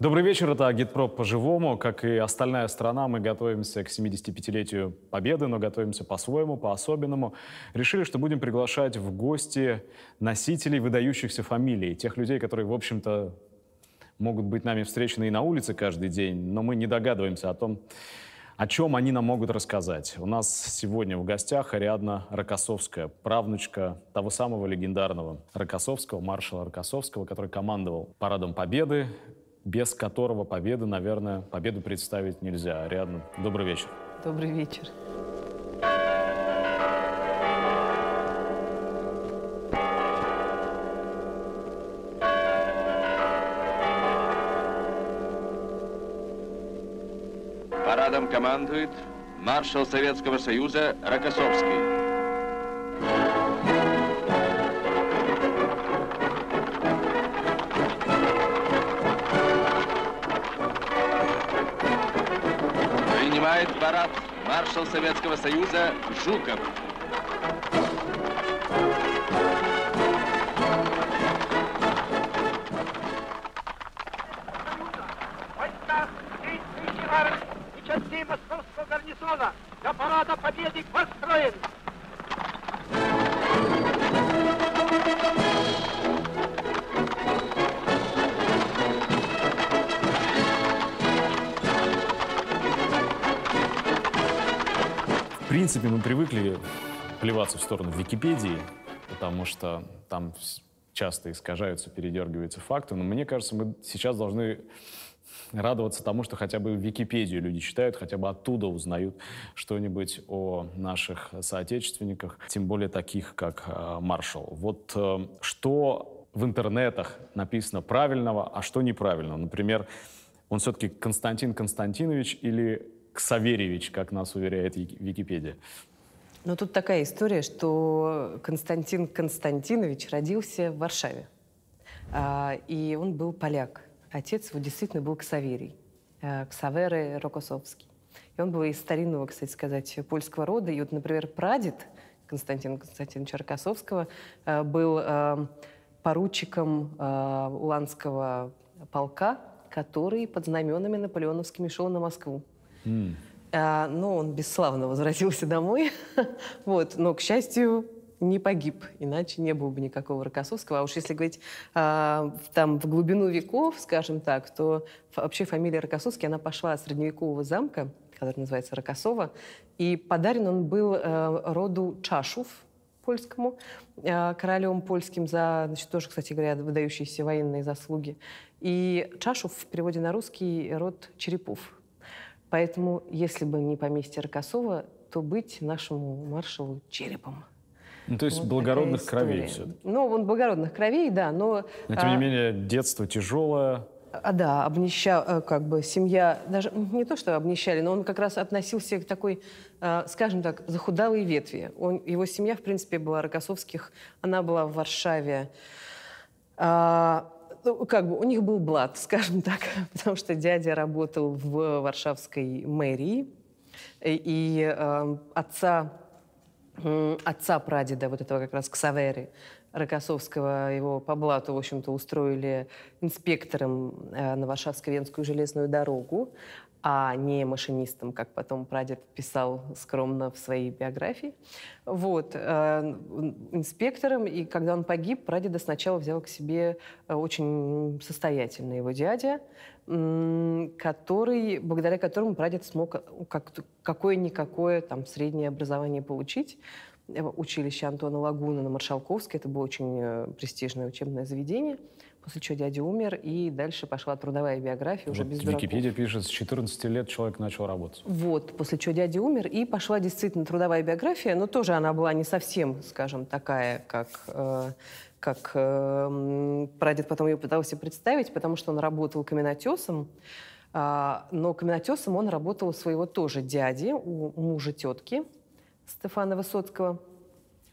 Добрый вечер, это Агитпроп по-живому. Как и остальная страна, мы готовимся к 75-летию Победы, но готовимся по-своему, по-особенному. Решили, что будем приглашать в гости носителей выдающихся фамилий, тех людей, которые, в общем-то, могут быть нами встречены и на улице каждый день, но мы не догадываемся о том, о чем они нам могут рассказать. У нас сегодня в гостях Ариадна Рокоссовская, правнучка того самого легендарного Рокоссовского, маршала Рокоссовского, который командовал Парадом Победы, без которого победы, наверное, победу представить нельзя. Ариадна, добрый вечер. Добрый вечер. Парадом командует маршал Советского Союза Рокоссовский. Принимает парад маршал Советского Союза Жуков. частей московского гарнизона до парада победы построен. Плеваться в сторону Википедии, потому что там часто искажаются, передергиваются факты. Но мне кажется, мы сейчас должны радоваться тому, что хотя бы Википедию люди читают, хотя бы оттуда узнают что-нибудь о наших соотечественниках, тем более таких, как э, Маршал. Вот э, что в интернетах написано правильного, а что неправильного? Например, он все-таки Константин Константинович или Ксаверьевич, как нас уверяет Вики- Википедия? Но тут такая история, что Константин Константинович родился в Варшаве. А, И он был поляк. Отец его действительно был Ксаверий. э, Ксаверы Рокоссовский. И он был из старинного, кстати сказать, польского рода. И вот, например, прадед Константина Константиновича Рокоссовского э, был поручиком Уланского полка, который под знаменами наполеоновскими шел на Москву. А, но он бесславно возвратился домой. вот. Но, к счастью, не погиб, иначе не было бы никакого Рокоссовского. А уж если говорить а, там в глубину веков, скажем так, то вообще фамилия Рокоссовский, она пошла от средневекового замка, который называется Рокоссово, и подарен он был э, роду Чашув, польскому, э, королем польским за, значит, тоже, кстати говоря, выдающиеся военные заслуги. И Чашув в переводе на русский род Черепов. Поэтому, если бы не поместье Рокоссова, то быть нашему маршалу черепом. Ну, то есть Вот благородных кровей все. Ну, он благородных кровей, да, но... Но, тем не а, менее, детство тяжелое. а, да, обнища, э, как бы семья, даже не то, что обнищали, но он как раз относился к такой, э, скажем так, захудалой ветви. Он, его семья, в принципе, была Рокоссовских, она была в Варшаве. А, ну, как бы у них был блат, скажем так, потому что дядя работал в варшавской мэрии, и, э, отца м, отца прадеда, вот этого как раз Ксаверы Рокоссовского, его по блату, в общем-то, устроили инспектором э, на Варшавско-Венскую железную дорогу, а не машинистом, как потом прадед писал скромно в своей биографии. Вот, э, инспектором, и когда он погиб, прадеда сначала взял к себе э, очень состоятельный его дядя, который, благодаря которому прадед смог э, как- какое-никакое там среднее образование получить. Училище Антона Лагуна на Маршалковской. Это было очень престижное учебное заведение. После чего дядя умер, и дальше пошла трудовая биография уже Вот без дураков. Википедия пишет, с 14 лет человек начал работать. Вот, после чего дядя умер, и пошла действительно трудовая биография, но тоже она была не совсем, скажем, такая, как, э, как э, прадед потом ее пытался представить, потому что он работал каменотесом, а, но каменотесом он работал у своего тоже дяди, у мужа тетки Стефана Высоцкого.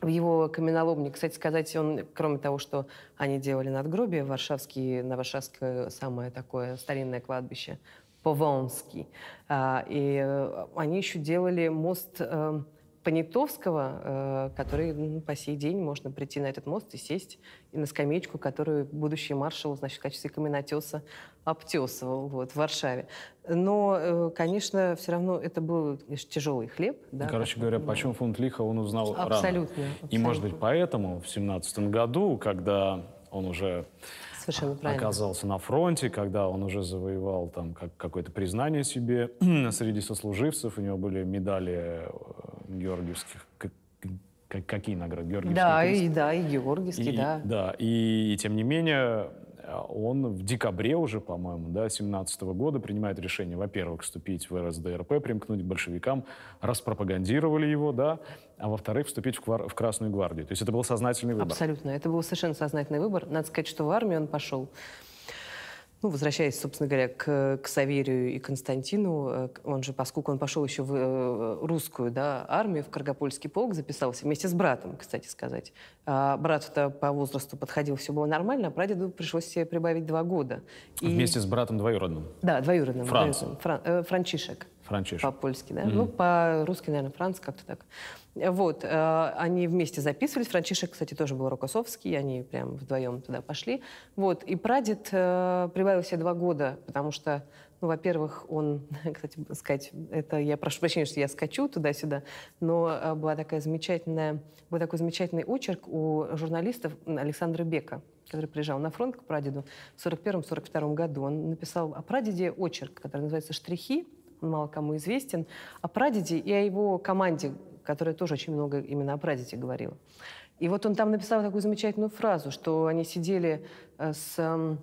В его каменоломне, кстати сказать, он, кроме того, что они делали надгробие, Варшавский, на Варшавское самое такое старинное кладбище, Повонский. А, и э, они еще делали мост э, Понятовского, э, который ну, по сей день можно прийти на этот мост и сесть и на скамеечку, которую будущий маршал, значит, в качестве каменотеса обтесывал вот, в Варшаве. Но, э, конечно, все равно это был конечно, тяжелый хлеб. Да, Короче говоря, ну, почем фунт лиха он узнал рано. Абсолютно. И, может быть, абсолютно. поэтому в семнадцатом году, когда он уже Совершенно правильно. оказался на фронте, когда он уже завоевал там как, какое-то признание себе среди сослуживцев, у него были медали э, георгиевских. Какие награды? Георгиевский Да, крест? и, да, и Георгиевский, И- да. Да, и, и тем не менее э, он в декабре уже, по-моему, да, 17 года принимает решение, во-первых, вступить в РСДРП, примкнуть к большевикам, распропагандировали его, да, а во-вторых, вступить в, в Красную гвардию. То есть это был сознательный выбор. Абсолютно. Это был совершенно сознательный выбор. Надо сказать, что в армию он пошел, ну, возвращаясь, собственно говоря, к, к Саверию и Константину, э, он же, поскольку он пошел еще в э, русскую да, армию, в Каргопольский полк, записался вместе с братом, кстати сказать. А брату-то по возрасту подходил, все было нормально, а прадеду пришлось себе прибавить два года. И- Вместе с братом двоюродным, Да, двоюродным. Франц. двоюродным. Фран- э, Франчишек. Франчиш. По-польски, да? Ну, по-русски, наверное, Франц, как-то так. Вот, э, они вместе записывались. Франчишек, кстати, тоже был рокоссовский, они прям вдвоем туда пошли. Вот, и прадед э, прибавил себе два года, потому что, ну, во-первых, он, кстати, сказать, это я прошу прощения, что я скачу туда-сюда, но э, была такая замечательная, был такой замечательный очерк у журналистов Александра Бека, который приезжал на фронт к прадеду в 41-42 году. Он написал о прадеде очерк, который называется «Штрихи», он мало кому известен, о прадеде и о его команде, которая тоже очень много именно о прадеде говорила. И вот он там написал такую замечательную фразу, что они сидели э, с эм,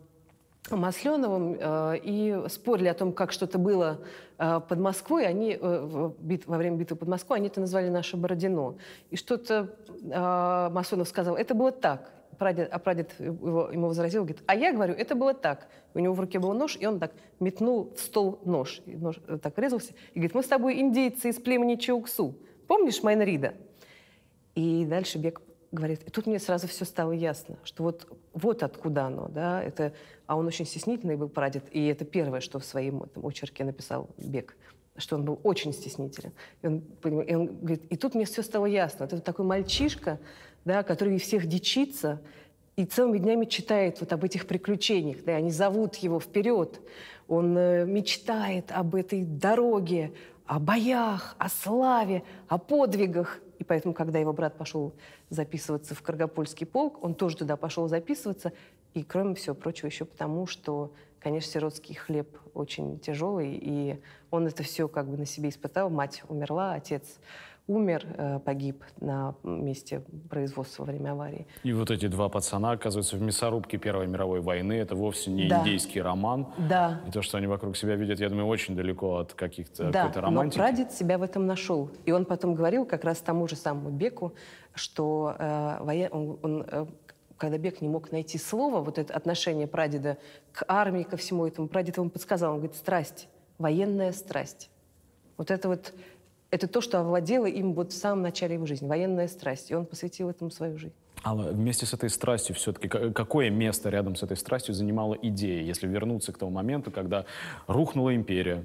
Масленовым э, и спорили о том, как что-то было э, под Москвой. Они во время битвы под Москвой они это назвали наше Бородино. И что-то Масленов сказал, это было так. Прадед, а прадед его, ему возразил, говорит, а я говорю, это было так. У него в руке был нож, и он так метнул в стол нож. И нож так резался. И говорит, мы с тобой индейцы из племени Чауксу. Помнишь Майнрида? И дальше Бек говорит, и тут мне сразу все стало ясно, что вот, вот откуда оно, да, это, а он очень стеснительный был прадед, и это первое, что в своем этом очерке написал Бек, что он был очень стеснителен. И он, и он говорит, и тут мне все стало ясно. Это такой мальчишка, да, который всех дичится, и целыми днями читает вот об этих приключениях, да, они зовут его вперед. Он э, мечтает об этой дороге, о боях, о славе, о подвигах. И поэтому, когда его брат пошел записываться в Каргопольский полк, он тоже туда пошел записываться. И, кроме всего прочего, еще потому, что, конечно, сиротский хлеб очень тяжелый, и он это все как бы на себе испытал. Мать умерла, отец умер, э, погиб на месте производства во время аварии. И вот эти два пацана оказываются в мясорубке Первой мировой войны. Это вовсе не Да. индейский роман. Да, И то, что они вокруг себя видят, я думаю, очень далеко от каких-то Да, какой-то но романтики. прадед себя в этом нашел. И он потом говорил как раз тому же самому Беку, что э, воен- он, он, э, когда Бек не мог найти слово, вот это отношение прадеда к армии, ко всему этому, прадед ему подсказал, он говорит, страсть, военная страсть. Вот это вот, это то, что овладело им вот в самом начале его жизни, военная страсть. И он посвятил этому свою жизнь. Алла, вместе с этой страстью все-таки какое место рядом с этой страстью занимала идея, если вернуться к тому моменту, когда рухнула империя,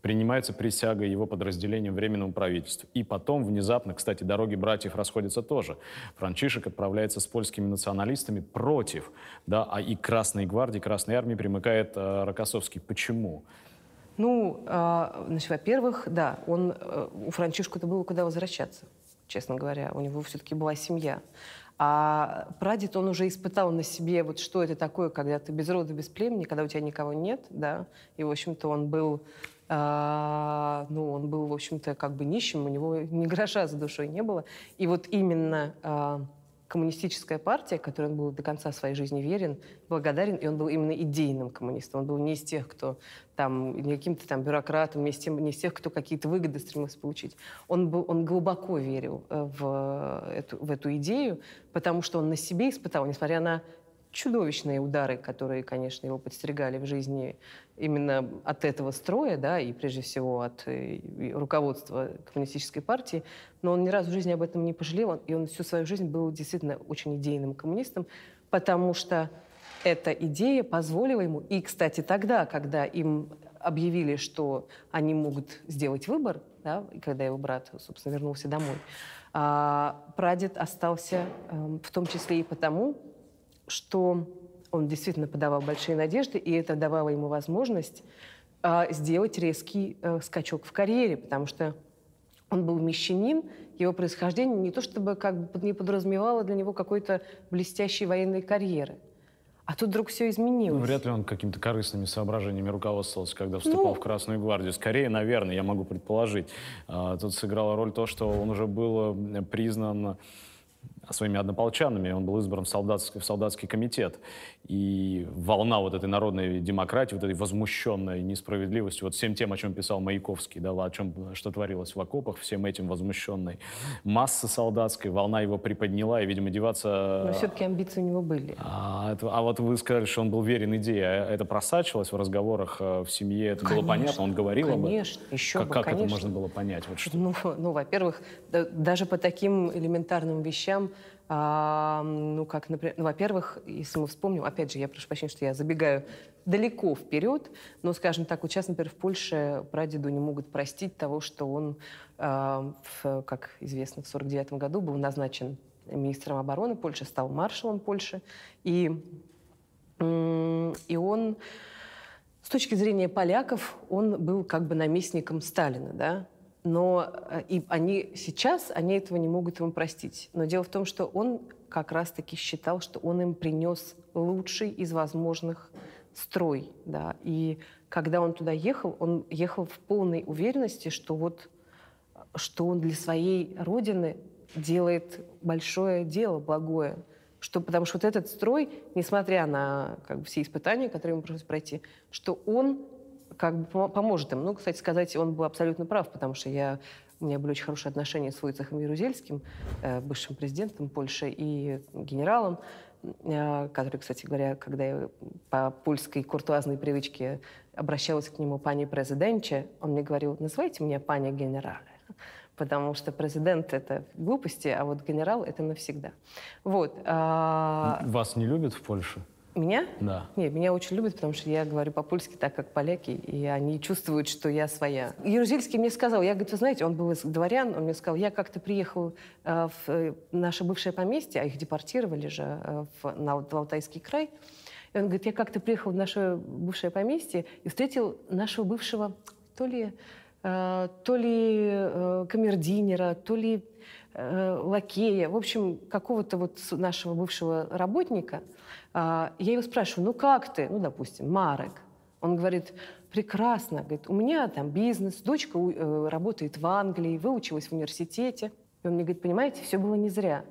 принимается присяга его подразделением Временному правительству. И потом внезапно, кстати, дороги братьев расходятся тоже. Франчишек отправляется с польскими националистами против, да, а и Красной гвардии, Красной армии примыкает э, Рокоссовский. Почему? Ну, а, значит, во-первых, да, он, э, у Франчишку-то было куда возвращаться, честно говоря. У него все-таки была семья. А прадед, он уже испытал на себе, вот что это такое, когда ты без рода, без племени, когда у тебя никого нет, да. И, в общем-то, он был, а, ну, он был, в общем-то, как бы нищим, у него ни гроша за душой не было. И вот именно а, коммунистическая партия, которой он был до конца своей жизни верен, благодарен, и он был именно идейным коммунистом. Он был не из тех, кто там, не каким-то там бюрократом, не из, тем- не из тех, кто какие-то выгоды стремился получить. Он, был, он глубоко верил э, в эту, в эту идею, потому что он на себе испытал, несмотря на чудовищные удары, которые, конечно, его подстерегали в жизни именно от этого строя, да, и прежде всего от э, руководства коммунистической партии, но он ни разу в жизни об этом не пожалел, и он всю свою жизнь был действительно очень идейным коммунистом, потому что эта идея позволила ему, и, кстати, тогда, когда им объявили, что они могут сделать выбор, да, когда его брат, собственно, вернулся домой. А прадед остался э, в том числе и потому, что он действительно подавал большие надежды, и это давало ему возможность э, сделать резкий э, скачок в карьере, потому что он был мещанин, его происхождение не то чтобы как бы не подразумевало для него какой-то блестящей военной карьеры. А тут вдруг все изменилось. Ну, вряд ли он какими-то корыстными соображениями руководствовался, когда вступал Ну. в Красную гвардию. Скорее, наверное, я могу предположить. А, Тут сыграла роль то, что он уже был э, признан своими однополчанами, он был избран в солдатский, в солдатский комитет. И волна вот этой народной демократии, вот этой возмущенной несправедливостью, вот всем тем, о чем писал Маяковский, да, о чем, что творилось в окопах, всем этим возмущенной массы солдатской, волна его приподняла, и, видимо, деваться... Но все-таки амбиции у него были. А, это- а вот вы сказали, что он был верен идее. А Это просачивалось в разговорах э, в семье? Это было Конечно, понятно? Он говорил об этом? конечно, еще как, бы, как это конечно. можно было понять? Вот что? Ну, ну, во-первых, да- даже по таким элементарным вещам, а, ну, как, например, ну, во-первых, если мы вспомним, опять же, я прошу прощения, что я забегаю далеко вперед, но, скажем так, вот сейчас, например, в Польше прадеду не могут простить того, что он, а, в, как известно, в 49 году был назначен министром обороны Польши, стал маршалом Польши, и, м, и он с точки зрения поляков, он был как бы наместником Сталина, да, но э, и они сейчас, они этого не могут ему простить. Но дело в том, что он как раз-таки считал, что он им принес лучший из возможных строй, да, и когда он туда ехал, он ехал в полной уверенности, что вот что он для своей родины делает большое дело, благое. Что, потому что вот этот строй, несмотря на как бы, все испытания, которые ему пришлось пройти, что он как бы помо- поможет им. Ну, кстати сказать, он был абсолютно прав, потому что я, у меня были очень хорошие отношения с Войцехом Ярузельским, э, бывшим президентом Польши и генералом, э, который, кстати говоря, когда я по польской куртуазной привычке обращалась к нему пани президенче, он мне говорил, называйте меня паня генерале потому что президент — это глупости, а вот генерал — это навсегда. Вот. а, Вас не любят в Польше? Меня? Да. Нет, меня очень любят, потому что я говорю по-польски так, как поляки, и они чувствуют, что я своя. Ярузельский мне сказал, я, говорит, вы знаете, он был из дворян, он мне сказал, я как-то приехал э, в э, наше бывшее поместье, а их депортировали же э, в, на, в Алтайский край, и он говорит, я как-то приехал в наше бывшее поместье и встретил нашего бывшего, то ли, э, то ли э, камердинера, то ли э, лакея, в общем, какого-то вот нашего бывшего работника. А, я его спрашиваю, ну как ты? Ну, допустим, Марек. Он говорит, прекрасно. Говорит, у меня там бизнес, дочка э, работает в Англии, выучилась в университете. И он мне говорит, понимаете, все было не зря.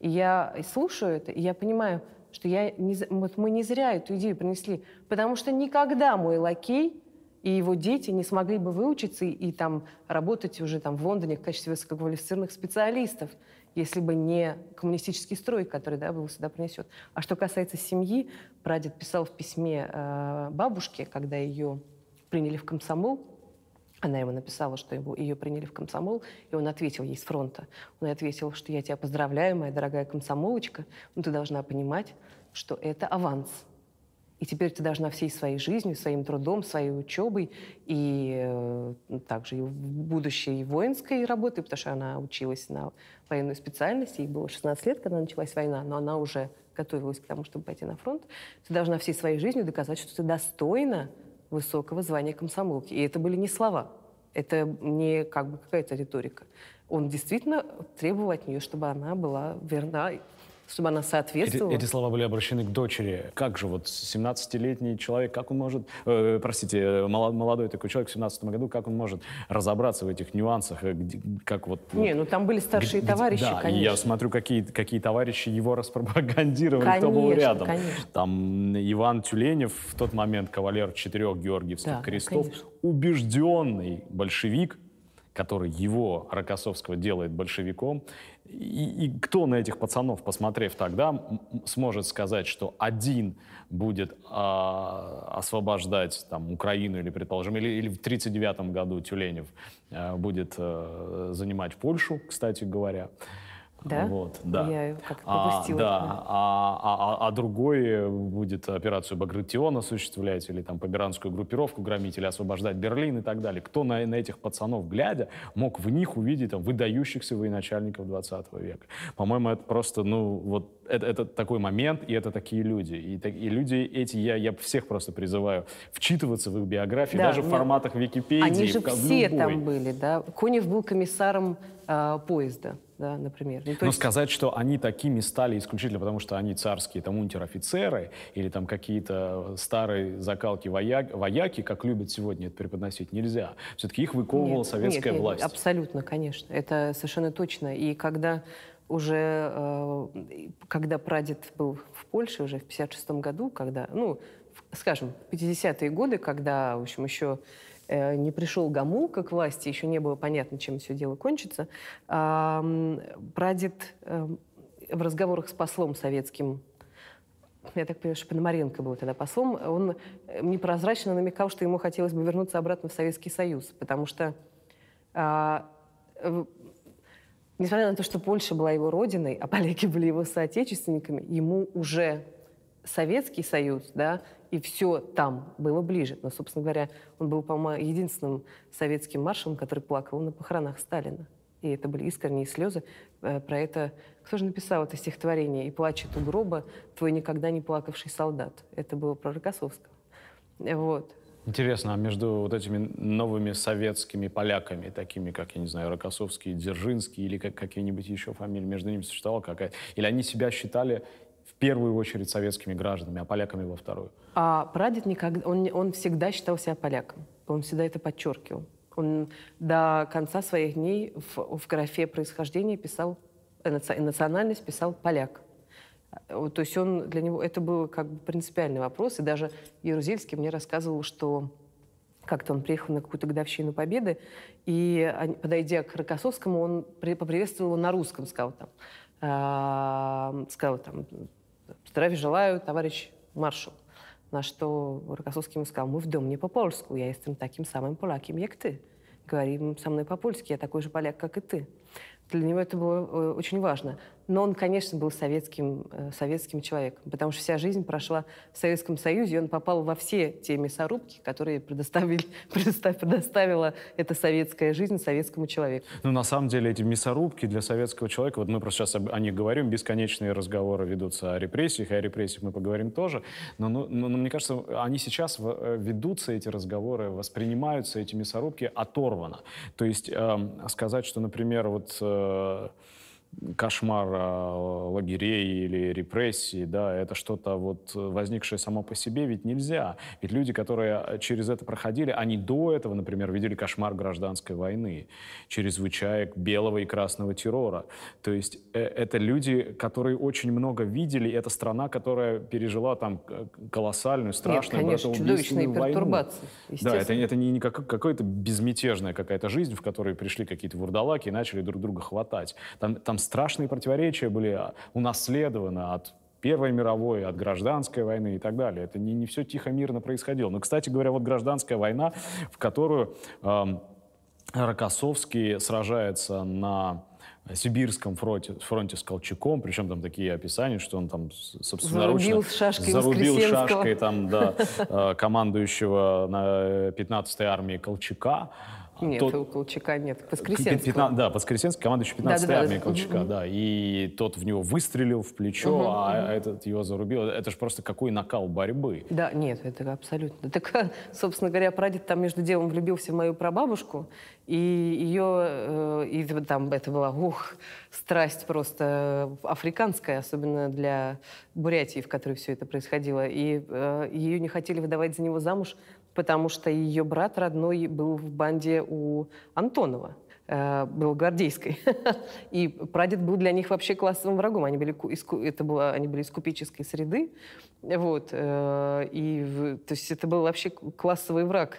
И я слушаю это, и я понимаю, что я не, вот мы не зря эту идею принесли, потому что никогда мой лакей и его дети не смогли бы выучиться и, и там работать уже там в Лондоне в качестве высококвалифицированных специалистов, если бы не коммунистический строй, который да, его сюда принесет. А что касается семьи, прадед писал в письме э, бабушке, когда ее приняли в комсомол, она ему написала, что его, ее приняли в комсомол, и он ответил ей с фронта. Он ответил, что я тебя поздравляю, моя дорогая комсомолочка, но ты должна понимать, что это аванс. И теперь ты должна всей своей жизнью, своим трудом, своей учебой и э, также и в будущей воинской работой, потому что она училась на военную специальность, ей было 16 лет, когда началась война, но она уже готовилась к тому, чтобы пойти на фронт. Ты должна всей своей жизнью доказать, что ты достойна высокого звания комсомолки. И это были не слова, это не как бы какая-то риторика. Он действительно требовал от нее, чтобы она была верна, чтобы она Эти, соответствовала. эти слова были обращены к дочери. Как же вот 17-летний человек, как он может, э, простите, э, молодой такой человек в 17 году, как он может разобраться в этих нюансах, э, где- как вот... Не, ну там были старшие Где- товарищи, да, конечно. я смотрю, какие, какие товарищи его распропагандировали, кто был Конечно, рядом. конечно. Там Иван Тюленев, в тот момент кавалер четырех георгиевских Да, крестов, конечно. убежденный большевик, который его, Рокоссовского, делает большевиком. И, и кто на этих пацанов, посмотрев тогда, сможет сказать, что один будет а, освобождать там, Украину или, предположим, или, или в 1939 году Тюленев а, будет а, занимать Польшу, кстати говоря. Да? Вот, да. Я как А, пропустила. да, а, а- а- а другой будет операцию Багратион осуществлять, или там поберанскую группировку громить, или освобождать Берлин и так далее. Кто на, на этих пацанов, глядя, мог в них увидеть там, выдающихся военачальников 20 века? По-моему, это просто, ну, вот это, это такой момент, и это такие люди. И, и люди эти, я, я всех просто призываю вчитываться в их биографии, Да, даже в но форматах Википедии. Они же в все любой. там были, да. Конев был комиссаром а, поезда, да, например. Ну, то Но есть- сказать, что они такими стали исключительно потому, что они царские там унтер-офицеры или там какие-то старые закалки вояк- вояки, как любят сегодня это преподносить, нельзя. Все-таки их выковывала Нет, советская нет, нет, власть. Абсолютно, конечно. Это совершенно точно. И когда уже, э, когда прадед был в Польше уже в 56 году, когда, ну, в- скажем, 50-е годы, когда, в общем, еще э, не пришел Гамулка к власти, еще не было понятно, чем все дело кончится, прадед э, в разговорах с послом советским я так понимаю, что Пономаренко был тогда послом, он э, непрозрачно намекал, что ему хотелось бы вернуться обратно в Советский Союз, потому что, а, несмотря на то, что Польша была его родиной, а поляки были его соотечественниками, ему уже Советский Союз, да, и все там было ближе. Но, собственно говоря, он был, по-моему, единственным советским маршалом, который плакал на похоронах Сталина. И это были искренние слезы. Э, Про это кто же написал это стихотворение? «И плачет у гроба твой никогда не плакавший солдат». Это было про Рокоссовского. Вот. Интересно, а между вот этими новыми советскими поляками, такими как, я не знаю, Рокоссовский, Дзержинский или как, какие-нибудь еще фамилии, между ними существовала какая-то? Или они себя считали в первую очередь советскими гражданами, а поляками во вторую? А прадед никогда, он, он всегда считал себя поляком. Он всегда это подчеркивал. Он до конца своих дней в, в графе происхождения писал, э, наци- национальность писал поляк. Э, То есть он для него это был как бы принципиальный вопрос. И даже Ярузельский мне рассказывал, что как-то он приехал на какую-то годовщину Победы, и, подойдя к Рокоссовскому, он при- поприветствовал его на русском, сказал там, а, сказал там, здравия желаю, товарищ маршал. На что Рокоссовский ему сказал, мы в дом не по-польску, я jestem таким самым поляком, как ты. Говорим со мной по-польски, я такой же поляк, как и ты. Для него это было э, очень важно. Но он, конечно, был советским, э, советским человеком, потому что вся жизнь прошла в Советском Союзе, и он попал во все те мясорубки, которые предоставили, предостав- предоставила эта советская жизнь советскому человеку. Ну, на самом деле, эти мясорубки для советского человека, вот мы просто сейчас о них говорим, бесконечные разговоры ведутся о репрессиях, и о репрессиях мы поговорим тоже, но, ну, но- но мне кажется, они сейчас э, ведутся, эти разговоры, воспринимаются, эти мясорубки, оторвано. То есть эм, сказать, что, например, вот э, кошмар э, лагерей или репрессий, да, это что-то вот возникшее само по себе, ведь нельзя. Ведь люди, которые через это проходили, они до этого, например, видели кошмар гражданской войны, чрезвычаек белого и красного террора. То есть э, это люди, которые очень много видели, это страна, которая пережила там э, колоссальную, страшную, конечно, братоубийственную чудовищные войну. пертурбации, Да, это, это не, не как, какая-то безмятежная какая-то жизнь, в которой пришли какие-то вурдалаки и начали друг друга хватать. Там, там страшные противоречия были а, унаследованы от Первой мировой, от гражданской войны и так далее. Это не, не все тихо, мирно происходило. Но, кстати говоря, вот гражданская война, в которую эм, Рокоссовский сражается на Сибирском фронте, фронте с Колчаком, причем там такие описания, что он там с- собственноручно Зарубил шашкой зарубил шашкой там, да, э, командующего на 15-й армии Колчака. Нет, Тот- у Колчака нет, Воскресенского. пятна- да, Воскресенский, командующий 15-й Да-да-да. армией Колчака, да. И тот в него выстрелил в плечо, а этот его зарубил. Это же просто какой накал борьбы. Да, нет, это абсолютно. Так, собственно говоря, прадед там между делом влюбился в мою прабабушку, и ее, э, и там это была, ух, страсть просто африканская, особенно для Бурятии, в которой все это происходило. И э, ее не хотели выдавать за него замуж, потому что ее брат родной был в банде у Антонова э, был гвардейской. И прадед был для них вообще классовым врагом. Они были, из это было, они были из купеческой среды. Вот. э, И, то есть это был вообще классовый враг.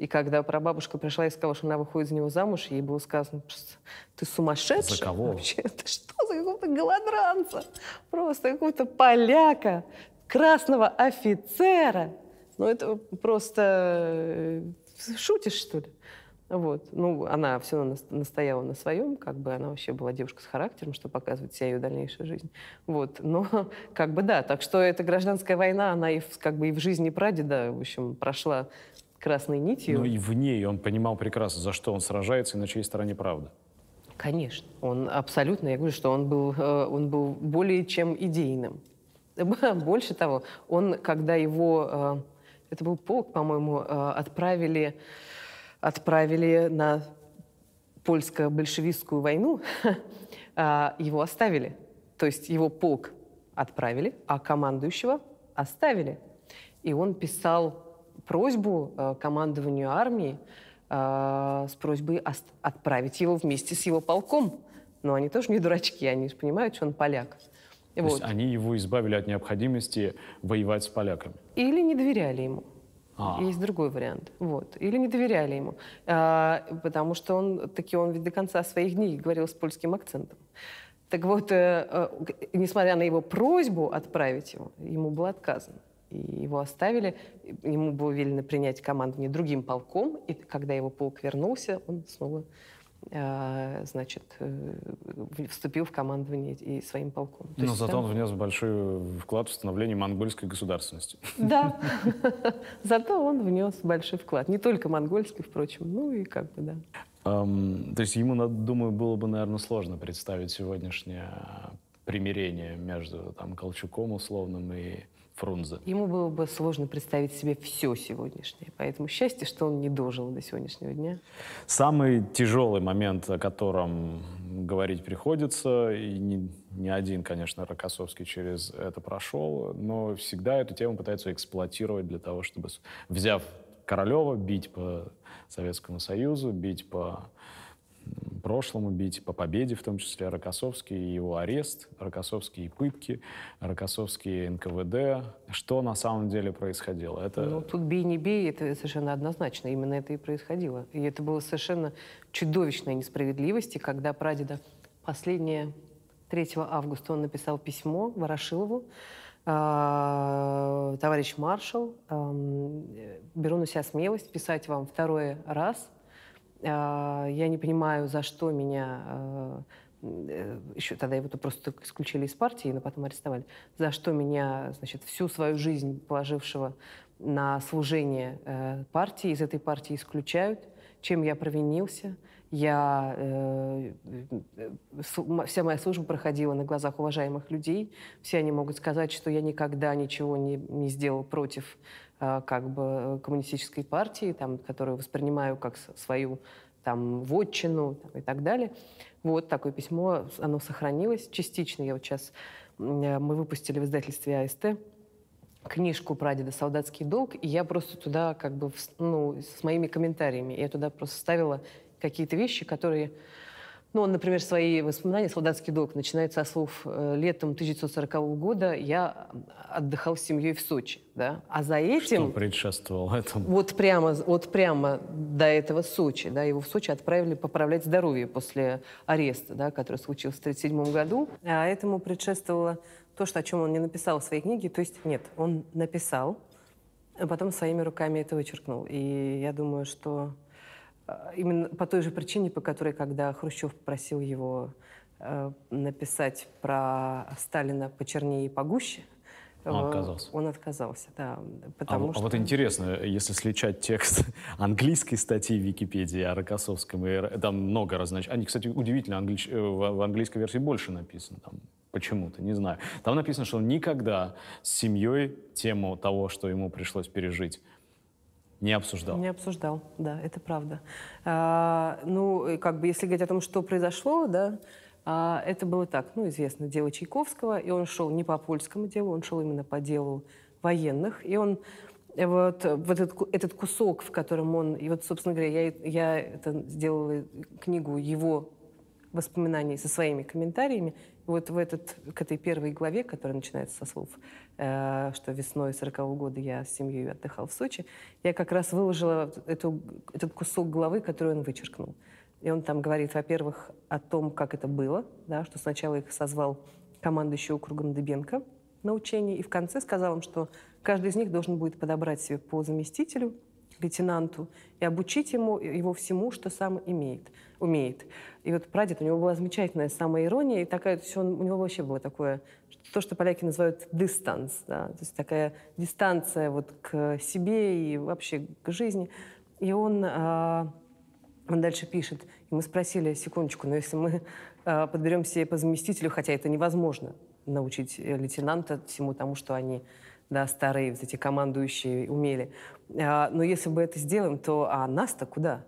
И когда прабабушка пришла и сказала, что она выходит за него замуж, ей было сказано, «Просто ты сумасшедший? За кого? Вообще, это что за какого-то голодранца? Просто какого-то поляка, красного офицера. Ну это просто... э, Шутишь, что ли? Вот. Ну, она все равно настояла на своем, как бы она вообще была девушка с характером, что показывает вся ее дальнейшая жизнь. Вот. Но, как бы, да, так что эта гражданская война, она и в, как бы и в жизни прадеда, в общем, прошла красной нитью. Ну и в ней он понимал прекрасно, за что он сражается и на чьей стороне правда. Конечно, он абсолютно, я говорю, что он был, э, он был более чем идейным. Больше того, он, когда его, э, это был полк, по-моему, э, отправили отправили на польско-большевистскую войну, а, его оставили. То есть его полк отправили, а командующего оставили. И он писал просьбу э, командованию армии э, с просьбой отправить его вместе с его полком. Но они тоже не дурачки, они же понимают, что он поляк. То вот. есть они его избавили от необходимости воевать с поляками? Или не доверяли ему. А. Есть другой вариант. Вот. Или не доверяли ему. А, потому что он таки он ведь до конца своих дней говорил с польским акцентом. Так вот, э, э, несмотря на его просьбу отправить его, ему было отказано. И его оставили, ему было велено принять командование другим полком, и когда его полк вернулся, он снова значит, э, вступил в командование и своим полком. То Но зато там... он внес большой вклад в становление монгольской государственности. Да, зато он внес большой вклад. Не только монгольский, впрочем, ну и как бы, да. Um, то есть ему, думаю, было бы, наверное, сложно представить сегодняшнее примирение между там, Колчуком условным и Фрунзе. Ему было бы сложно представить себе все сегодняшнее. Поэтому счастье, что он не дожил до сегодняшнего дня. Самый тяжелый момент, о котором говорить приходится, и не, не один, конечно, Рокоссовский через это прошел, но всегда эту тему пытаются эксплуатировать для того, чтобы, взяв Королева, бить по Советскому Союзу, бить по прошлому бить, по победе, в том числе Рокоссовский и его арест, Рокоссовские пытки, Рокоссовские НКВД. Что на самом деле происходило? Это... Ну, тут бей не бей, это совершенно однозначно. Именно это и происходило. И это было совершенно чудовищной несправедливости, когда прадеда последнее 3 августа он написал письмо Ворошилову, «А, товарищ маршал, беру на себя смелость писать вам второй раз я не понимаю, за что меня а, э, еще тогда его просто исключили из партии, но потом арестовали, за что меня, значит, всю свою жизнь положившего на служение э, партии, из этой партии исключают, чем я провинился. Я, э, вся моя служба проходила на глазах уважаемых людей. Все они могут сказать, что я никогда ничего не, не сделал против как бы коммунистической партии, там, которую воспринимаю как свою там, вотчину там, и так далее. Вот такое письмо, оно сохранилось частично. Я вот сейчас, э, мы выпустили в издательстве АСТ книжку прадеда «Солдатский долг», и я просто туда как бы, ну, с моими комментариями, я туда просто ставила какие-то вещи, которые ну, он, например, свои воспоминания «Солдатский долг» начинается со слов э, «Летом 1940 года я отдыхал с семьей в Сочи». Да? А за этим... Что предшествовало этому? Вот прямо, вот прямо до этого Сочи. Да? Его в Сочи отправили поправлять здоровье после ареста, да, который случился в 1937 году. А этому предшествовало то, что, о чем он не написал в своей книге. То есть, нет, он написал, а потом своими руками это вычеркнул. И я думаю, что именно по той же причине, по которой, когда Хрущев попросил его э, написать про Сталина почернее и погуще, он отказался. Он отказался, да. Потому а, что... а вот интересно, если сличать текст английской статьи в Википедии о Рокоссовском, и, там много разночений. Они, кстати, удивительно, англич... Э, в английской версии больше написано. Там почему-то, не знаю. Там написано, что он никогда с семьей тему того, что ему пришлось пережить, не обсуждал. Не обсуждал, да, это правда. А, ну, как бы, если говорить о том, что произошло, да, а, это было так, ну, известно, дело Чайковского, и он шел не по польскому делу, он шел именно по делу военных, и он вот, вот этот, этот кусок, в котором он, и вот, собственно говоря, я, я это сделала книгу его воспоминаний со своими комментариями, вот в этот, к этой первой главе, которая начинается со слов, э, что весной 40 -го года я с семьей отдыхал в Сочи, я как раз выложила эту, этот кусок главы, который он вычеркнул. И он там говорит, во-первых, о том, как это было, да, что сначала их созвал командующий округом Дыбенко на учение, и в конце сказал им, что каждый из них должен будет подобрать себе по заместителю, лейтенанту и обучить ему, его всему, что сам имеет, умеет. И вот прадед, у него была замечательная самоирония, и такая, то он, у него вообще было такое, то, что поляки называют дистанс, да, то есть такая дистанция вот к себе и вообще к жизни. И он, а, он дальше пишет, и мы спросили, секундочку, но если мы а, подберем себе по заместителю, хотя это невозможно, научить лейтенанта всему тому, что они да, старые вот эти командующие умели. А, но если бы это сделаем, то а нас-то куда?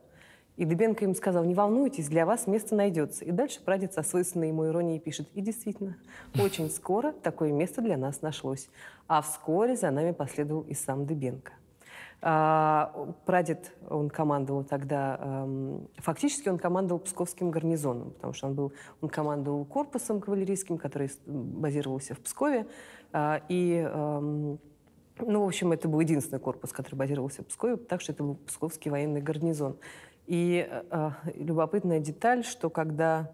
И Дыбенко им сказал, не волнуйтесь, для вас место найдется. И дальше прадед со свойственной ему иронией пишет, и действительно, очень скоро такое место для нас нашлось. А вскоре за нами последовал и сам Дыбенко. А, прадед, он командовал тогда, эм, фактически он командовал Псковским гарнизоном, потому что он, был, он командовал корпусом кавалерийским, который базировался в Пскове. А, и, эм, ну, в общем, это был единственный корпус, который базировался в Пскове, так что это был Псковский военный гарнизон. И э, любопытная деталь, что когда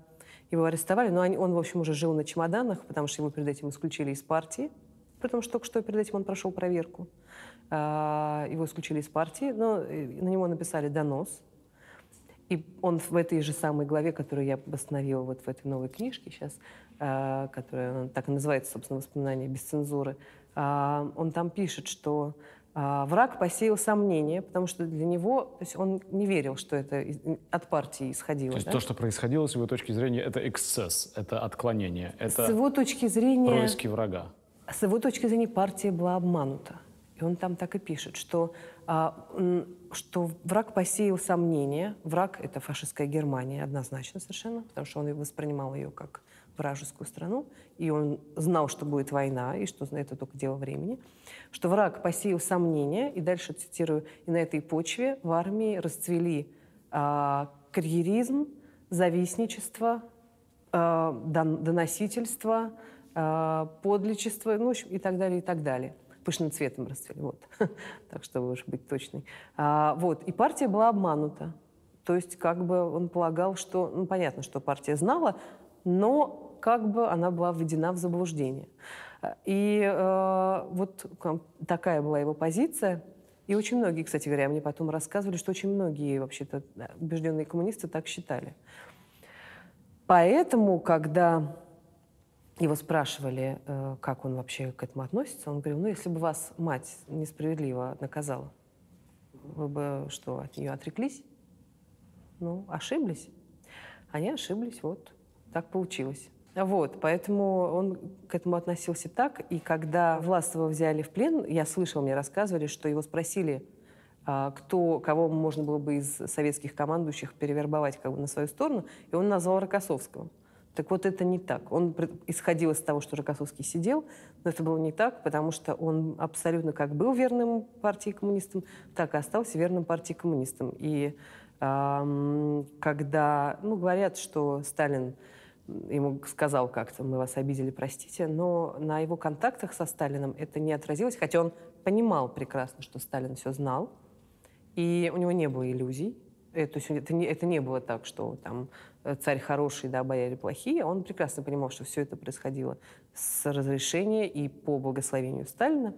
его арестовали, но он, в общем, уже жил на чемоданах, потому что его перед этим исключили из партии, при том, что только что перед этим он прошел проверку. А, его исключили из партии, но э, на него написали донос. И он в этой же самой главе, которую я восстановила вот в этой новой книжке сейчас, а, которая так и называется, собственно, «Воспоминания без цензуры», а, он там пишет, что враг посеял сомнения, потому что для него, то есть он не верил, что это от партии исходило. То есть да? то, что происходило с его точки зрения, это эксцесс, это отклонение, это с его точки зрения, происки врага. С его точки зрения партия была обманута. И он там так и пишет, что, а, что враг посеял сомнения. Враг — это фашистская Германия, однозначно совершенно, потому что он воспринимал ее как вражескую страну, и он знал, что будет война, и что это только дело времени, что враг посеял сомнения, и дальше цитирую, и на этой почве в армии расцвели а, карьеризм, завистничество, а, доносительство, а, подличество, ну, в общем, и так далее, и так далее пышным цветом расцвели. Вот. так, чтобы уж быть точной. А, вот. И партия была обманута. То есть как бы он полагал, что... Ну, понятно, что партия знала, но как бы она была введена в заблуждение. И э, вот такая была его позиция. И очень многие, кстати говоря, мне потом рассказывали, что очень многие вообще-то убежденные коммунисты так считали. Поэтому, когда его спрашивали, э, как он вообще к этому относится. Он говорил, ну, если бы вас мать несправедливо наказала, вы бы что, от нее отреклись? Ну, ошиблись. Они ошиблись, вот, так получилось. Вот, поэтому он к этому относился так. И когда Власова взяли в плен, я слышала, мне рассказывали, что его спросили, а, кто, кого можно было бы из советских командующих перевербовать как бы, на свою сторону, и он назвал Рокоссовского. Так вот это не так. Он исходил из того, что Рокоссовский сидел, но это было не так, потому что он абсолютно как был верным партии коммунистам, так и остался верным партии коммунистам. И эм, когда, ну, говорят, что Сталин ему сказал как-то, мы вас обидели, простите, но на его контактах со Сталином это не отразилось, хотя он понимал прекрасно, что Сталин все знал, и у него не было иллюзий. Это, то есть это не, это не было так, что там Э, царь хороший, да, бояре плохие, он прекрасно понимал, что все это происходило с разрешения и по благословению Сталина.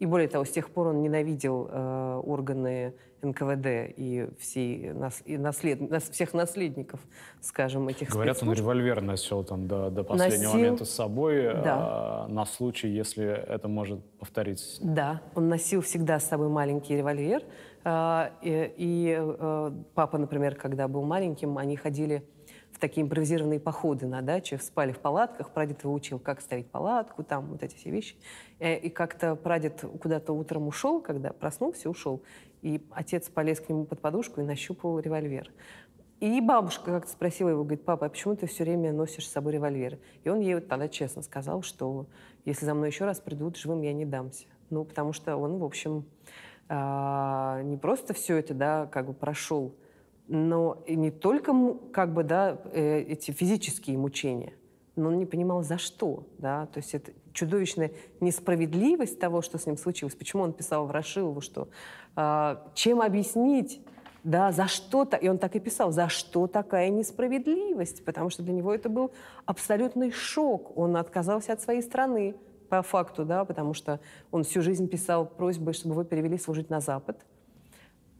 И более того, с тех пор он ненавидел э, органы НКВД и, всей, нас, и наслед, нас, всех наследников, скажем, этих Говорят, спецслужб. он револьвер носил там до, до последнего носил, момента с собой да. э, на случай, если это может повториться. Да, он носил всегда с собой маленький револьвер. Э, и э, папа, например, когда был маленьким, они ходили такие импровизированные походы на даче, спали в палатках. Прадед его учил, как ставить палатку, там вот эти все вещи. Э, и как-то прадед куда-то утром ушел, когда проснулся, ушел. И отец полез к нему под подушку и нащупал револьвер. И бабушка как-то спросила его, говорит, папа, а почему ты все время носишь с собой револьвер? И он ей вот тогда честно сказал, что если за мной еще раз придут, живым я не дамся. Ну, потому что он, в общем, а, не просто все это, да, как бы прошел но и не только как бы, да, э, эти физические мучения, но он не понимал, за что. Да? То есть это чудовищная несправедливость того, что с ним случилось. Почему он писал в Рашилову, что э, чем объяснить, да, за что-то, и он так и писал, за что такая несправедливость, потому что для него это был абсолютный шок. Он отказался от своей страны по факту, да, потому что он всю жизнь писал просьбы, чтобы его перевели служить на Запад.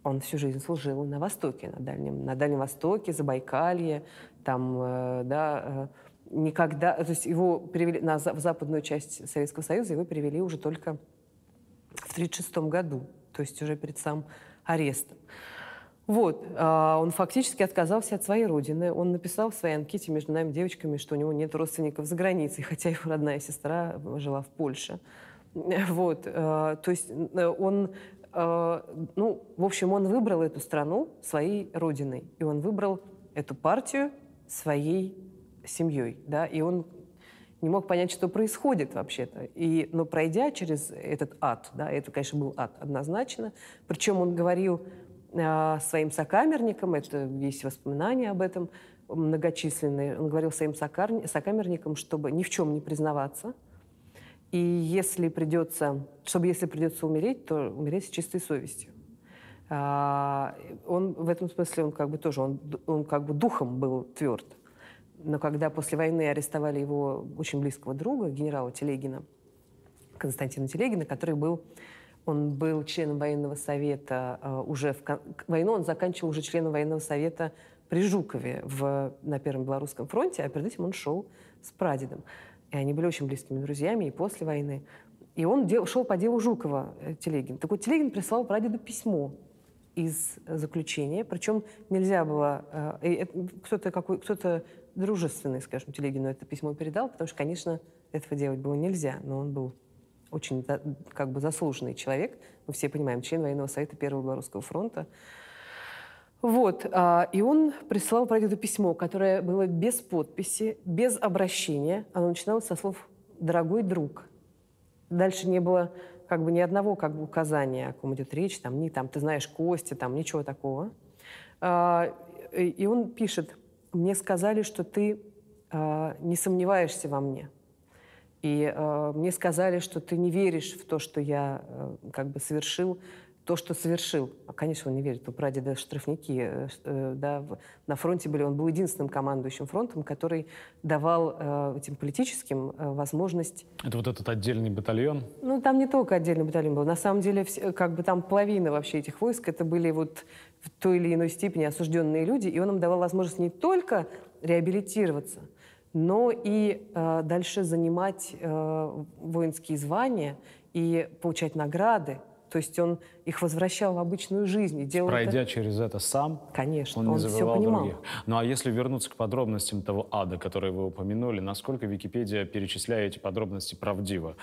Он всю жизнь служил на Востоке, на Дальнем, на Дальнем Востоке, Забайкалье, там, э, да, э, никогда, то есть его перевели на, в западную часть Советского Союза, его перевели уже только в 1936 году, то есть уже перед самым арестом. Вот, а, он фактически отказался от своей родины. Он написал в своей анкете между нами девочками, что у него нет родственников за границей, хотя его родная сестра жила в Польше. Вот, а, то есть он, а, ну, в общем, он выбрал эту страну своей родиной, и он выбрал эту партию своей семьей, да, и он не мог понять, что происходит вообще-то. И, но пройдя через этот ад, да, это, конечно, был ад однозначно, причем он говорил э, своим сокамерникам, это есть воспоминания об этом многочисленные, он говорил своим сокамерникам, чтобы ни в чем не признаваться, и если придется, чтобы если придется умереть, то умереть с чистой совестью. А, он в этом смысле, он как бы тоже, он, он как бы духом был тверд. Но когда после войны арестовали его очень близкого друга, генерала Телегина, Константина Телегина, который был он был членом военного совета э, уже в войну, он заканчивал уже членом военного совета при Жукове в, на Первом Белорусском фронте, а перед этим он шел с прадедом. И они были очень близкими друзьями и после войны. И он дел, шел по делу Жукова, э, Телегин. Так вот, Телегин прислал прадеду письмо из заключения, причем нельзя было... Э, кто-то, какой, кто-то дружественный, скажем, Телегину это письмо передал, потому что, конечно, этого делать было нельзя, но он был очень как бы заслуженный человек, мы все понимаем, член военного совета Первого Белорусского фронта. Вот, а, и он прислал прадеду письмо, которое было без подписи, без обращения. Оно начиналось со слов «дорогой друг». Дальше не было как бы ни одного как бы указания, о ком идет речь, там, ни там, ты знаешь Кости, там, ничего такого. А, и он пишет, мне сказали, что ты а, не сомневаешься во мне. И мне сказали, что ты не веришь в то, что я э, как бы совершил то, что совершил. А, конечно, он не верит. У прадеда штрафники э, э, да, на фронте были. Он был единственным командующим фронтом, который давал э, этим политическим э, возможность... Это вот этот отдельный батальон? Ну, там не только отдельный батальон был. На самом деле, как бы там половина вообще этих войск, это были вот в той или иной степени осужденные люди, и он им давал возможность не только реабилитироваться, но и э, дальше занимать э, воинские звания и получать награды. То есть он их возвращал в обычную жизнь. И делал Пройдя это... через это сам, Конечно, он не он забывал все понимал. других. Ну а если вернуться к подробностям того ада, который вы упомянули, насколько Википедия перечисляет эти подробности правдиво?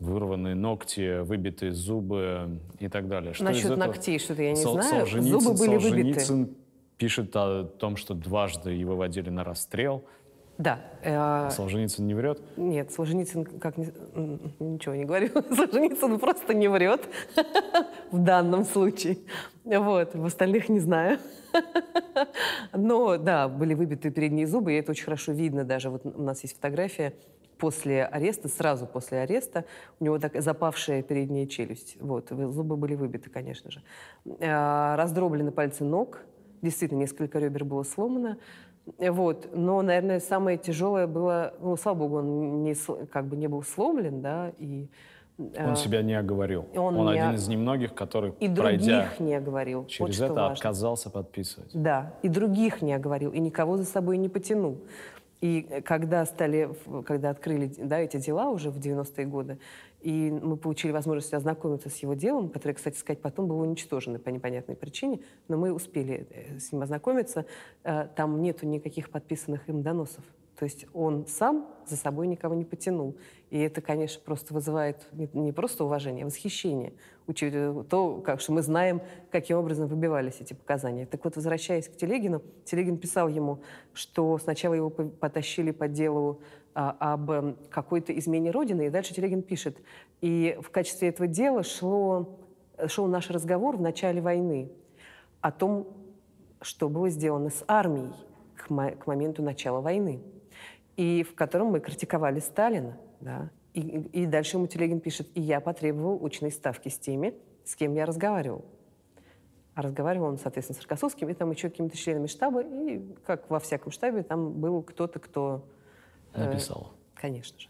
Вырванные ногти, выбитые зубы и так далее. Что Насчет ногтей что-то я не Сол- знаю. Солженицын, Зубы были Солженицын выбиты. пишет о том, что дважды его водили на расстрел. Да. Э, Солженицын не врет? Нет, Солженицын как не, ничего не говорю. Солженицын просто не врет в данном случае. Вот, в остальных не знаю. Но да, были выбиты передние зубы, и это очень хорошо видно даже. Вот у нас есть фотография после ареста, сразу после ареста, у него так запавшая передняя челюсть. Вот, зубы были выбиты, конечно же. Э, Раздроблены пальцы ног, действительно, несколько ребер было сломано. Вот. Но, наверное, самое тяжелое было, ну, слава богу, он не, как бы не был сломлен, да, и... э, Он себя не оговорил. он Он, не один из немногих, который, и пройдя других не оговорил. Вот через что это, важно. отказался подписывать. Да, и других не оговорил, и никого за собой не потянул. И когда стали, когда открыли да, эти дела уже в 90-е годы, и мы получили возможность ознакомиться с его делом, которое, кстати сказать, потом было уничтожено по непонятной причине, но мы успели э, с ним ознакомиться. Э, Там нету никаких подписанных им доносов. То есть он сам за собой никого не потянул. И это, конечно, просто вызывает не, просто уважение, а восхищение, учитывая то, как, что мы знаем, каким образом выбивались эти показания. Так вот, возвращаясь к Телегину, Телегин писал ему, что сначала его по- потащили по делу об эм, какой-то измене Родины, и дальше Телегин пишет, и в качестве этого дела шло, шел наш разговор в начале войны о том, что было сделано с армией к, мо- к моменту начала войны, и в котором мы критиковали Сталина. Да? И, и- дальше ему Телегин пишет, и я потребовал очной ставки с теми, с кем я разговаривал. А разговаривал он, соответственно, с Рокоссовским и там еще какими-то членами штаба, и как во всяком штабе, там был кто-то, кто... э, Написал. Конечно же.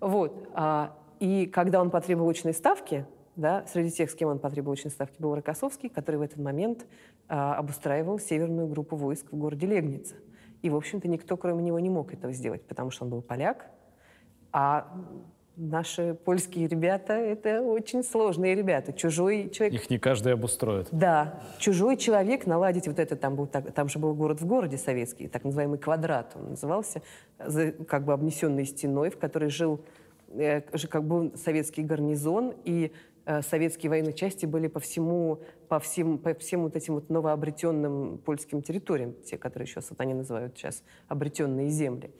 Вот. а, и когда он потребовал очной ставки, да, среди тех, с кем он потребовал очной ставки, был Рокоссовский, который в этот момент а, обустраивал северную группу войск в городе Легница. И, в общем-то, никто, кроме него, не мог этого сделать, потому что он был поляк, а наши польские ребята — это очень сложные ребята. Чужой человек... Их не каждый обустроит. Да, чужой человек наладить вот это, там, был, там же был город в городе советский, так называемый квадрат он назывался, как бы обнесенный стеной, в которой жил, э, как был советский гарнизон, и э, советские военные части были по всему, по всем, по всем вот этим вот новообретенным польским территориям, те, которые еще они называют сейчас обретенные земли.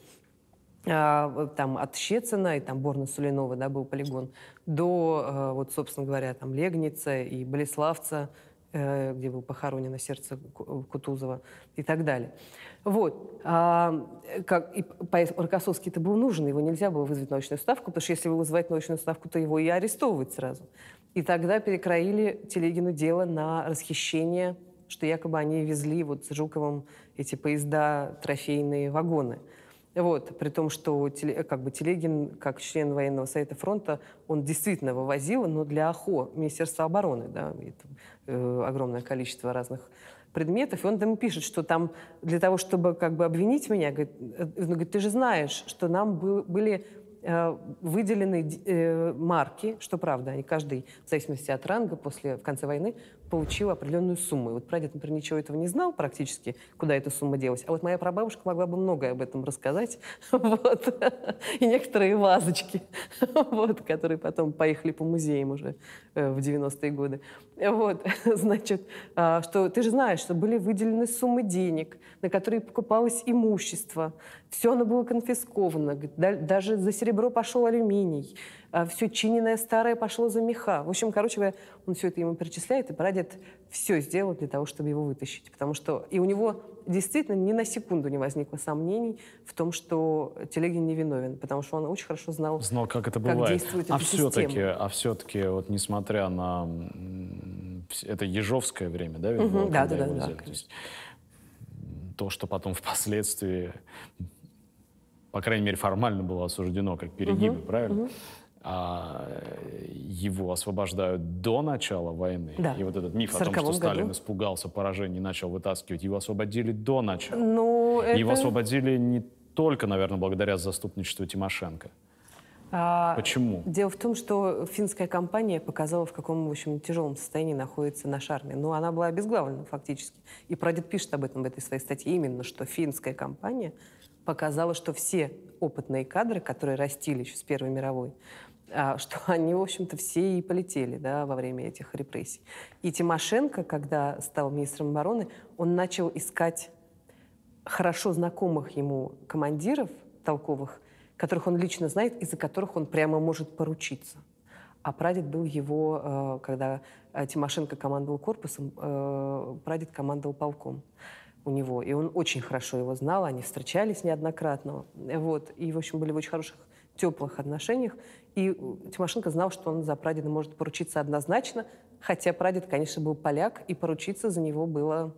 А, там от Щецина и там Борна-Сулинова, да, был полигон, до, э, вот, собственно говоря, там Легница и Болеславца, э, где был похоронено сердце Ку- Кутузова и так далее. Вот. А, как, и Рокоссовский-то был нужен, его нельзя было вызвать на очную ставку, потому что если его вызывать на очную ставку, то его и арестовывать сразу. И тогда перекроили Телегину дело на расхищение, что якобы они везли вот с Жуковым эти поезда, трофейные вагоны. Вот, при том, что как бы Телегин, как член военного совета фронта, он действительно вывозил, но для ОХО, Министерства обороны, да, там, э, огромное количество разных предметов. И он там пишет, что там для того, чтобы как бы обвинить меня, говорит, э, он говорит, ты же знаешь, что нам бы- были э, выделены э, марки, что правда, они каждый, в зависимости от ранга, после, в конце войны, получил определенную сумму. И вот прадед, например, ничего этого не знал практически, куда эта сумма делась. А вот моя прабабушка могла бы многое об этом рассказать. Вот. И некоторые вазочки, вот, которые потом поехали по музеям уже э, в 90-е годы. Вот. Значит, а, что ты же знаешь, что были выделены суммы денег, на которые покупалось имущество. Все оно было конфисковано. Даже за серебро пошел алюминий. Все чиненное старое пошло за меха. В общем, короче говоря, он все это ему перечисляет, и прадед все сделал для того, чтобы его вытащить. Потому что и у него действительно ни на секунду не возникло сомнений в том, что Телегин невиновен, потому что он очень хорошо знал, Знал, как это как бывает. действует а все-таки, а все-таки, вот несмотря на это ежовское время, да, было, да, да, да, взяли? да, То есть, то, что потом впоследствии, по крайней мере, формально было осуждено как перегибы, правильно? А его освобождают до начала войны. Да. И вот этот миф о том, что 40-м Сталин году. испугался поражения и начал вытаскивать, его освободили до начала. Ну, это... Его освободили не только, наверное, благодаря заступничеству Тимошенко. А, Почему? Дело в том, что финская компания показала, в каком, в общем, тяжелом состоянии находится наша армия. Но она была обезглавлена фактически. И прадед пишет об этом в этой своей статье именно, что финская компания показала, что все опытные кадры, которые растили еще с Первой мировой, что они, в общем-то, все и полетели да, во время этих репрессий. И Тимошенко, когда стал министром обороны, он начал искать хорошо знакомых ему командиров толковых, которых он лично знает и за которых он прямо может поручиться. А прадед был его, э, когда э, Тимошенко командовал корпусом, э, прадед командовал полком у него. И он очень хорошо его знал, они встречались неоднократно. Вот. И, в общем, были в очень хороших, теплых отношениях. И э, Тимошенко знал, что он за прадеда может поручиться однозначно, хотя прадед, конечно, был поляк, и поручиться за него было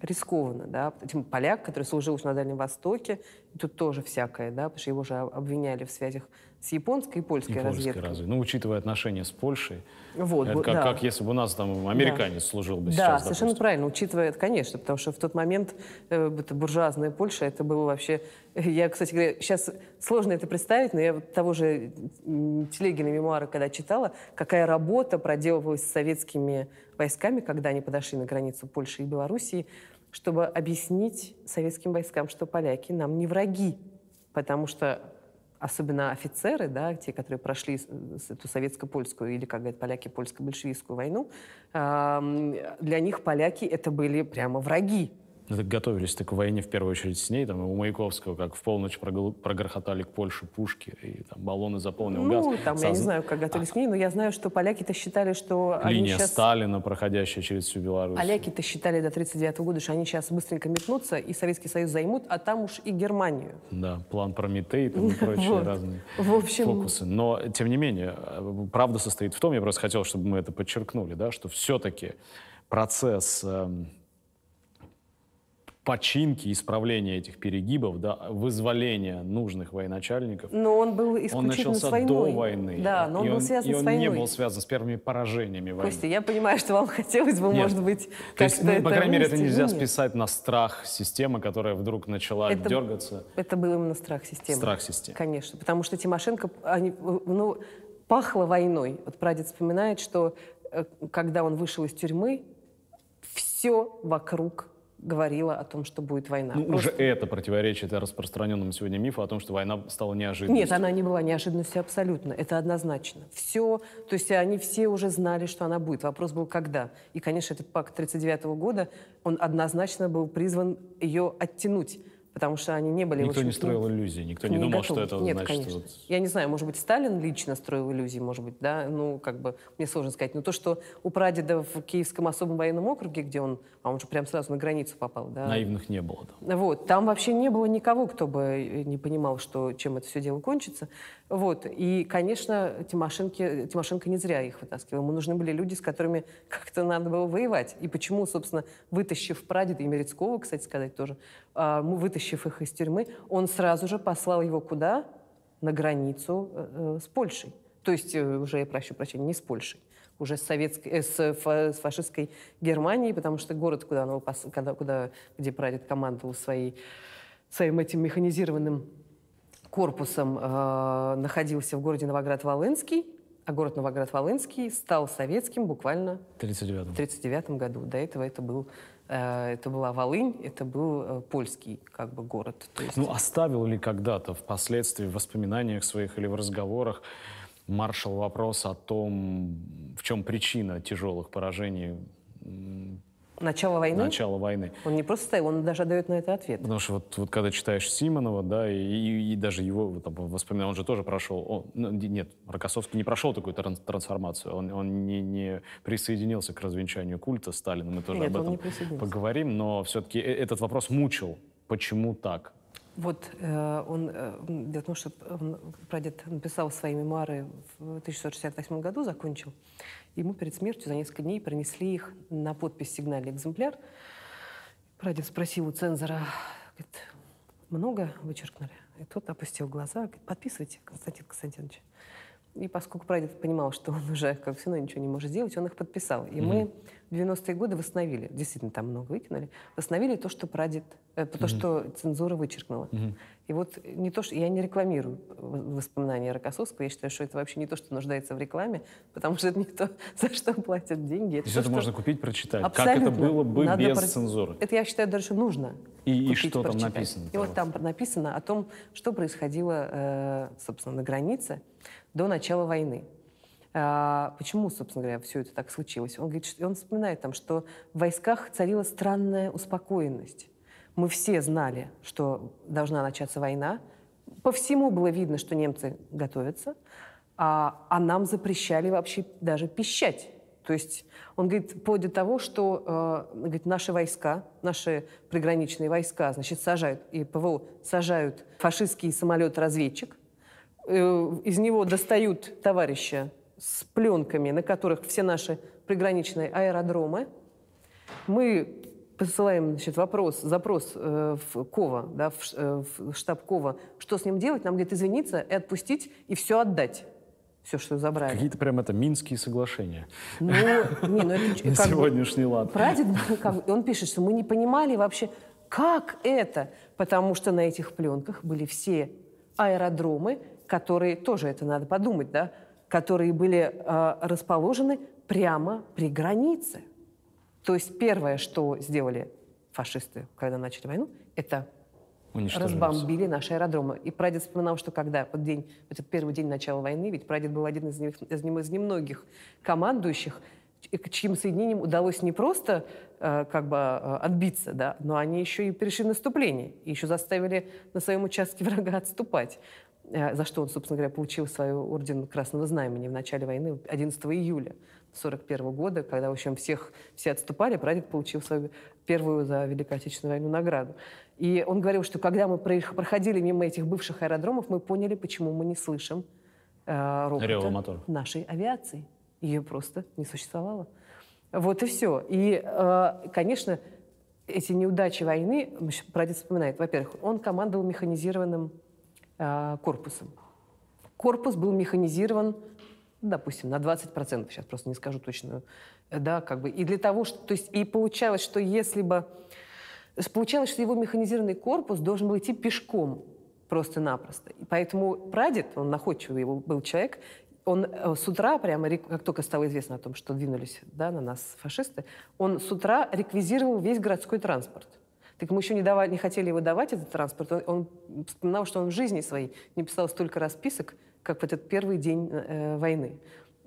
рискованно, да, Тем поляк, который служил уже на Дальнем Востоке, тут тоже всякое, да, потому что его же обвиняли в связях с японской и польской И польская разведкой. разве? Ну, учитывая отношения с Польшей, Вот, это как, да. как если бы у нас там американец служил бы Да, сейчас, совершенно допустим. правильно, учитывая это, конечно, потому что в тот момент э, это буржуазная Польша, это было вообще... Я, кстати говоря, сейчас сложно это представить, но я вот того же Телегина мемуары, когда читала, какая работа проделывалась с советскими войсками, когда они подошли на границу Польши и Белоруссии, чтобы объяснить советским войскам, что поляки нам не враги, потому что особенно офицеры, да, те, которые прошли эту советско-польскую или, как говорят поляки, польско-большевистскую войну, для них поляки это были прямо враги. Ну, так готовились так к войне в первую очередь с ней. Там, у Маяковского, как в полночь прогл- прогрохотали к Польше пушки, и там баллоны заполнил газ. Ну, там, я не Созна- знаю, как готовились к ней, но я знаю, что поляки-то считали, что Линия сейчас... Сталина, проходящая через всю Беларусь. Поляки-то считали до 1939 года, что они сейчас быстренько метнутся и Советский Союз займут, а там уж и Германию. Да, план Прометей там, и прочие Вот. разные В общем- фокусы. Но, тем не менее, правда состоит в том, я просто хотел, чтобы мы это подчеркнули, да, что все-таки процесс эм, починки, исправления этих перегибов, да, вызволения нужных военачальников. Но он был Он исключительно начался с войной. до войны. Да, но он и был связан и с он войной. не был связан с первыми поражениями войны. Костя, я понимаю, что вам хотелось бы, Нет. может быть, То есть, как-то ну, по крайней мере, это нельзя но нет. списать на страх системы, которая вдруг начала Это- дергаться. Это был именно страх системы. Страх системы. Конечно, потому что Тимошенко, они, ну, пахло войной. Вот прадед вспоминает, что э, когда он вышел из тюрьмы, все вокруг говорило о том, что будет война. Ну, Просто- уже это противоречит распространенному сегодня мифу о том, что война стала неожиданностью. Нет, она не была неожиданностью абсолютно. Это однозначно. Все, то есть они все уже знали, что она будет. Вопрос был, когда. И, конечно, этот пакт 1939 года, он однозначно был призван ее оттянуть, потому что они не были... Никто очень- не строил иллюзий, никто не, думал, что это готовы. Нет, значит... конечно. вот- Я не знаю, может быть, Сталин лично строил иллюзии, может быть, да, ну, как бы, мне сложно сказать. Но то, что у прадеда в Киевском особом военном округе, где он, а он же прям сразу на границу попал, да, Наивных не было там. вот, там вообще не было никого, кто бы э, не понимал, что, чем это все дело кончится. Вот. И, конечно, Тимошенко, Тимошенко не зря их вытаскивал. Ему нужны были люди, с которыми как-то надо было воевать. И почему, собственно, вытащив прадеда и Мерецкого, кстати сказать тоже, а, вытащив их из тюрьмы, он сразу же послал его куда? На границу э, э, с Польшей. То есть э, уже, я прошу прощения, не с Польшей, уже с, советской, с, с фашистской Германией, потому что город, куда, он когда, куда, где прадед командовал своей, своим этим механизированным корпусом, э, находился в городе Новоград-Волынский, а город Новоград-Волынский стал советским буквально В 39-м. в 1939 году. До этого это, был, э, это была Волынь, это был э, польский как бы, город. То есть, Ну, оставил ли когда-то впоследствии в воспоминаниях своих или в разговорах маршал вопрос о том, в чем причина тяжелых поражений начало войны, начала войны? он не просто ставил, он даже дает на это ответ. Потому что вот, вот когда читаешь Симонова, да, и, и- и даже его там, воспоминания, он же тоже прошел, он- ну, нет, Рокоссовский не прошел такую тран- трансформацию, он, он не, не присоединился к развенчанию культа Сталина, мы тоже Нет, об этом поговорим, но все-таки этот вопрос мучил, почему так? Вот э, он, э, дело в том, что он, прадед написал свои мемуары в 1668 году, закончил. Ему перед смертью за несколько дней принесли их на подпись сигнальный экземпляр. Прадед спросил у цензора, говорит, много вычеркнули? И тот опустил глаза, говорит, подписывайте, Константин Константинович. И поскольку прадед понимал, что он уже как все равно ничего не может сделать, он их подписал. И мы в 90-е годы восстановили, действительно там много выкинули, восстановили то, что прадед, э, то, что цензура вычеркнула. И вот не то, что я не рекламирую воспоминания Рокоссовского, я считаю, что это вообще не то, что нуждается в рекламе, потому что это не то, за что платят деньги. То есть то, это что- можно купить, прочитать. Абсолютно. Как это было бы Надо без про- цензуры? Это, я считаю, даже нужно. И- и купить, что там прочитать. написано, И вот там написано о том, что происходило, э, собственно, на границе до начала войны. А, почему, собственно говоря, все это так случилось? Он говорит, он вспоминает там, что в войсках царила странная успокоенность. Мы все знали, что должна начаться война. По всему было видно, что немцы готовятся, а, а нам запрещали вообще даже пищать. То есть он говорит, вплоть до того, что э, говорит, наши войска, наши приграничные войска, значит, сажают, и ПВО сажают фашистский самолет-разведчик, из него достают товарища с пленками, на которых все наши приграничные аэродромы. Мы посылаем значит, вопрос, запрос э, в КОВА, да, в, э, в штаб КОВА, что с ним делать, нам говорит извиниться и отпустить, и все отдать. Все, что забрали. Какие-то прям это Минские соглашения Ну, не, ну это на сегодняшний лад. Прадед, ну, как он пишет, что мы не понимали вообще, как это, потому что на этих пленках были все аэродромы, которые, тоже это надо подумать, да, которые были э, расположены прямо при границе. То есть первое, что сделали фашисты, когда начали войну, это разбомбили наши аэродромы. И прадед вспоминал, что когда вот день, этот первый день начала войны, ведь прадед был один из, из, из немногих командующих, чьим соединениям удалось не просто э, как бы э, отбиться, да, но они еще и перешли наступление, и еще заставили на своем участке врага отступать. Э, За что он, собственно говоря, получил свой орден Красного Знамени в начале войны 11 июля 1941 года, когда, в общем, всех, все отступали, прадед получил свою первую за Великую Отечественную войну награду. И он говорил, что когда мы проходили мимо этих бывших аэродромов, мы поняли, почему мы не слышим э, рокота нашей авиации. Ее просто не существовало. Вот и все. И, э, конечно, эти неудачи войны, прадед вспоминает, во-первых, он командовал механизированным корпусом. Корпус был механизирован, допустим, на 20%, сейчас просто не скажу точно, да, как бы, и для того, что, то есть, и получалось, что если бы, получалось, что его механизированный корпус должен был идти пешком просто-напросто. И поэтому прадед, он находчивый его был человек, он э, с утра, прямо, как только стало известно о том, что двинулись да, на нас фашисты, он с утра реквизировал весь городской транспорт. Так мы еще не, давали, не хотели его давать, этот транспорт. Он, он вспоминал, что он в жизни своей не писал столько расписок, как в этот первый день э, войны.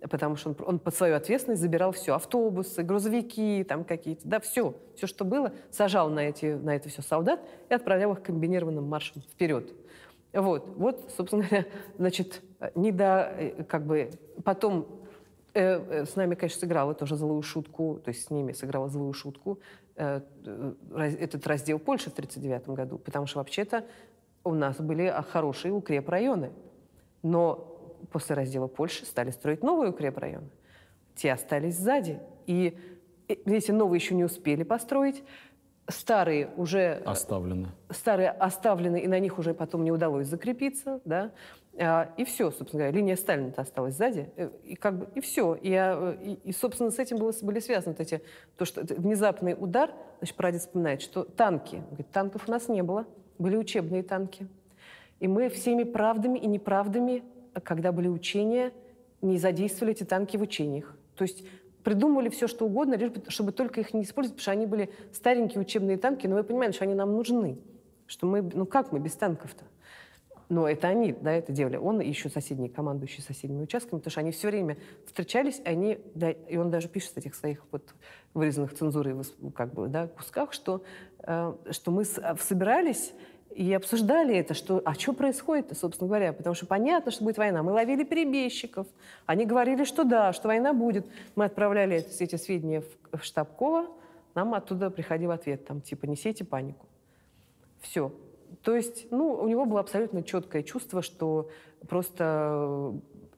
Потому что он, он под свою ответственность забирал все. Автобусы, грузовики, там какие-то, да, все. Все, что было, сажал на, эти, на это все солдат и отправлял их комбинированным маршем вперед. Вот, вот, собственно говоря, значит, не до, э, как бы, потом э, э, с нами, конечно, сыграла тоже злую шутку, то есть с ними сыграла злую шутку этот раздел Польши в 1939 году, потому что вообще-то у нас были хорошие укрепрайоны, но после раздела Польши стали строить новые укрепрайоны. Те остались сзади, и эти новые еще не успели построить, старые уже... Оставлены. Старые оставлены, и на них уже потом не удалось закрепиться, да. А, и все, собственно говоря, линия Сталина осталась сзади, э, и как бы, и все. И, э, и, и собственно, с этим было, были связаны вот эти, то, что внезапный удар, значит, прадед вспоминает, что танки, говорит, танков у нас не было, были учебные танки. И мы всеми правдами и неправдами, когда были учения, не задействовали эти танки в учениях. То есть придумывали все, что угодно, лишь бы, чтобы только их не использовать, потому что они были старенькие учебные танки, но вы понимаете, что они нам нужны. Что мы, ну как мы без танков-то? Но это они, да, это делали. Он и еще соседние, командующие соседними участками, потому что они все время встречались, они, да, и он даже пишет в этих своих вот вырезанных цензурой как бы, да, кусках, что, э, что мы собирались и обсуждали это, что, а что происходит собственно говоря, потому что понятно, что будет война. Мы ловили перебежчиков, они говорили, что да, что война будет. Мы отправляли эти, эти сведения в, в штаб Кова, нам оттуда приходил ответ, там, типа, не сейте панику. Все. То есть, ну, у него было абсолютно четкое чувство, что просто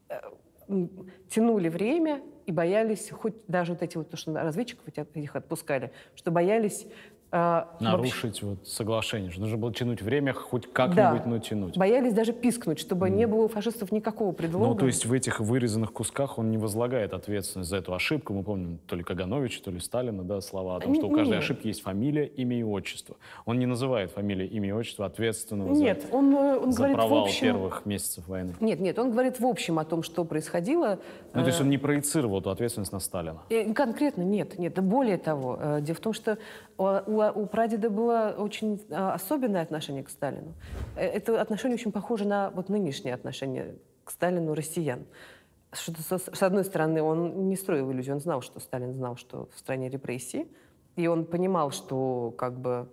э, тянули время и боялись, хоть даже вот эти вот, то, что разведчиков этих отпускали, что боялись а, Нарушить вообще... вот соглашение, нужно было тянуть время, хоть как-нибудь, да. но тянуть. Боялись даже пискнуть, чтобы mm. не было у фашистов никакого предлога. Ну, то есть в этих вырезанных кусках он не возлагает ответственность за эту ошибку. Мы помним то ли Кагановича, то ли Сталина, да, слова о том, что у каждой Нет. ошибки есть фамилия, имя и отчество. Он не называет фамилия, имя и отчество ответственного нет, за, он, э, он за говорит провал в общем... первых месяцев войны. Нет, нет, он говорит в общем о том, что происходило. Ну, то есть он не проецировал эту ответственность на Сталина? Конкретно нет, нет. Более того, э, дело в том, что у, у, у прадеда было очень а, особенное отношение к Сталину. Э, это отношение очень похоже на вот нынешнее отношение к Сталину россиян. Что с одной стороны, он не строил иллюзию, он знал, что Сталин знал, что в стране репрессии, и он понимал, что как бы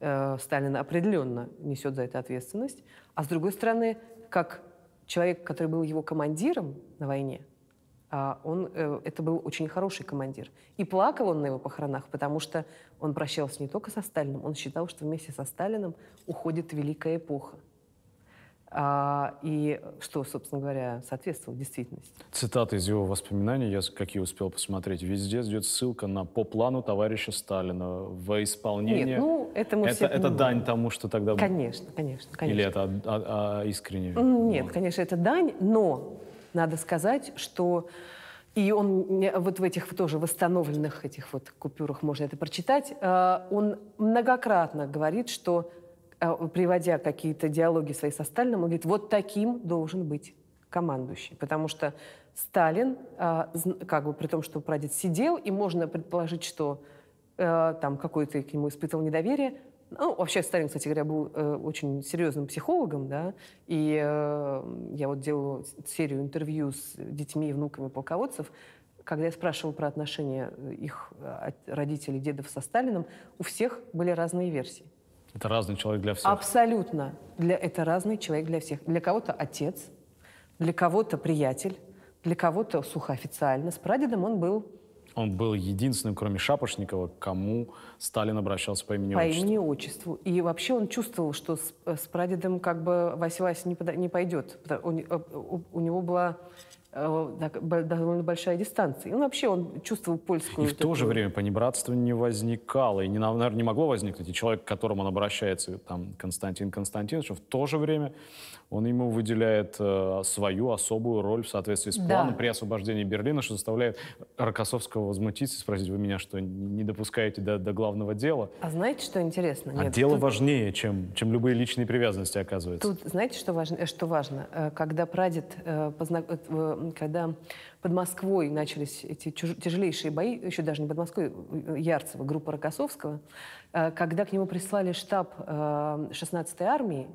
э, Сталин определенно несет за это ответственность. А с другой стороны, как человек, который был его командиром на войне, он, э, это был очень хороший командир. И плакал он на его похоронах, потому что он прощался не только со Сталиным, он считал, что вместе со Сталиным уходит великая эпоха. А, и что, собственно говоря, соответствовало действительности. Цитата из его воспоминаний, я какие успел посмотреть, везде идет ссылка на «по плану товарища Сталина» во исполнение. Нет, ну, это мы это, все Это дань тому, что тогда? Конечно, конечно, конечно. Или это а, а, а, искренне? Нет, конечно, это дань, но надо сказать, что и он вот в этих тоже восстановленных этих вот купюрах можно это прочитать. Э, он многократно говорит, что э, приводя какие-то диалоги свои со Сталином, он говорит, вот таким должен быть командующий, потому что Сталин, э, как бы при том, что прадед сидел, и можно предположить, что там какой-то к нему испытывал недоверие, ну, вообще Сталин, кстати говоря, был э, очень серьезным психологом, да, и э, я вот делала серию интервью с детьми и внуками полководцев, когда я спрашивала про отношения их э, родителей, дедов со Сталином, у всех были разные версии. Это разный человек для всех? Абсолютно. Для, это разный человек для всех. Для кого-то отец, для кого-то приятель, для кого-то сухоофициально. С прадедом он был он был единственным, кроме Шапошникова, кому Сталин обращался по имени по отчеству. По имени отчеству. И вообще он чувствовал, что с, с прадедом как бы Вася-Вася не, не пойдет. У, у, у него была э, довольно большая дистанция. И он вообще он чувствовал польскую... И в то же время понебратство не возникало, и, не, наверное, не могло возникнуть. И человек, к которому он обращается, там, Константин Константинович, в то же время он ему выделяет э, свою особую роль в соответствии с Да. планом при освобождении Берлина, что заставляет Рокоссовского возмутиться и спросить, вы меня что, не допускаете до, до главного дела? А знаете, что интересно? а Нет, дело тут- важнее, чем, чем любые личные привязанности, оказывается. Тут, знаете, что важно? э, Что важно? Э, Когда прадед, э, позна- э, когда под Москвой начались эти чуж- тяжелейшие бои, еще даже не под Москвой, Ярцева, группа Рокоссовского, э, когда к нему прислали штаб э, 16-й армии,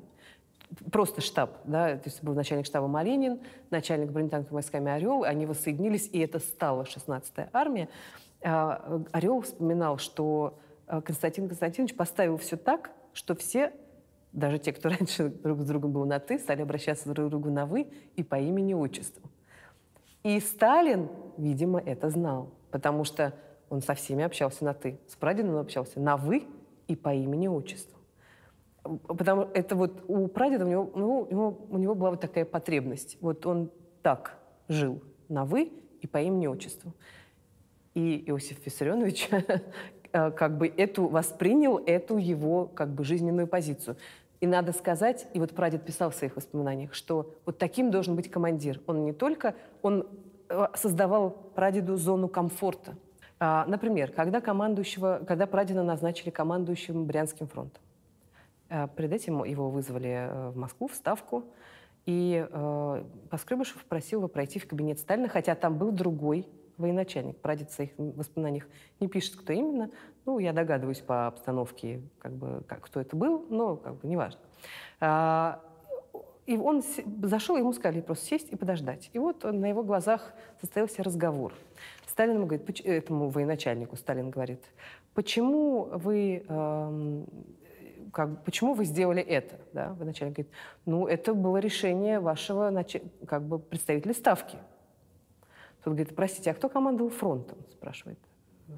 просто штаб, да, то есть был начальник штаба Малинин, начальник бронетанковыми войсками Орел, они воссоединились, и это стала 16-я армия. А, Орел вспоминал, что э, Константин Константинович поставил все так, что все, даже те, кто раньше друг с другом был на «ты», стали обращаться друг к другу на «вы» и по имени-отчеству. И Сталин, видимо, это знал, потому что он со всеми общался на «ты». С прадедом он общался на «вы» и по имени-отчеству. Потому это вот у прадеда у него, ну, у него, у него была вот такая потребность. Вот он так жил на «вы» и по имени-отчеству. И Иосиф Виссарионович э, как бы эту, воспринял эту его как бы жизненную позицию. И надо сказать, и вот прадед писал в своих воспоминаниях, что вот таким должен быть командир. Он не только, он э, создавал прадеду зону комфорта. А, Например, когда командующего, когда прадеда назначили командующим Брянским фронтом, Перед этим его вызвали э, в Москву, в Ставку, и э, Поскребышев просил его пройти в кабинет Сталина, хотя там был другой военачальник. Прадед в своих воспоминаниях не пишет, кто именно. Ну, я догадываюсь по обстановке, как бы, как, кто это был, но как бы неважно. А, и он зашел, ему сказали просто сесть и подождать. И вот на его глазах состоялся разговор. Сталин ему говорит, «Поч- этому военачальнику Сталин говорит, почему вы эм, как, почему вы сделали это? Да? Военачальник говорит, ну, это было решение вашего как бы, представителя Ставки. Тот говорит, простите, а кто командовал фронтом? Спрашивает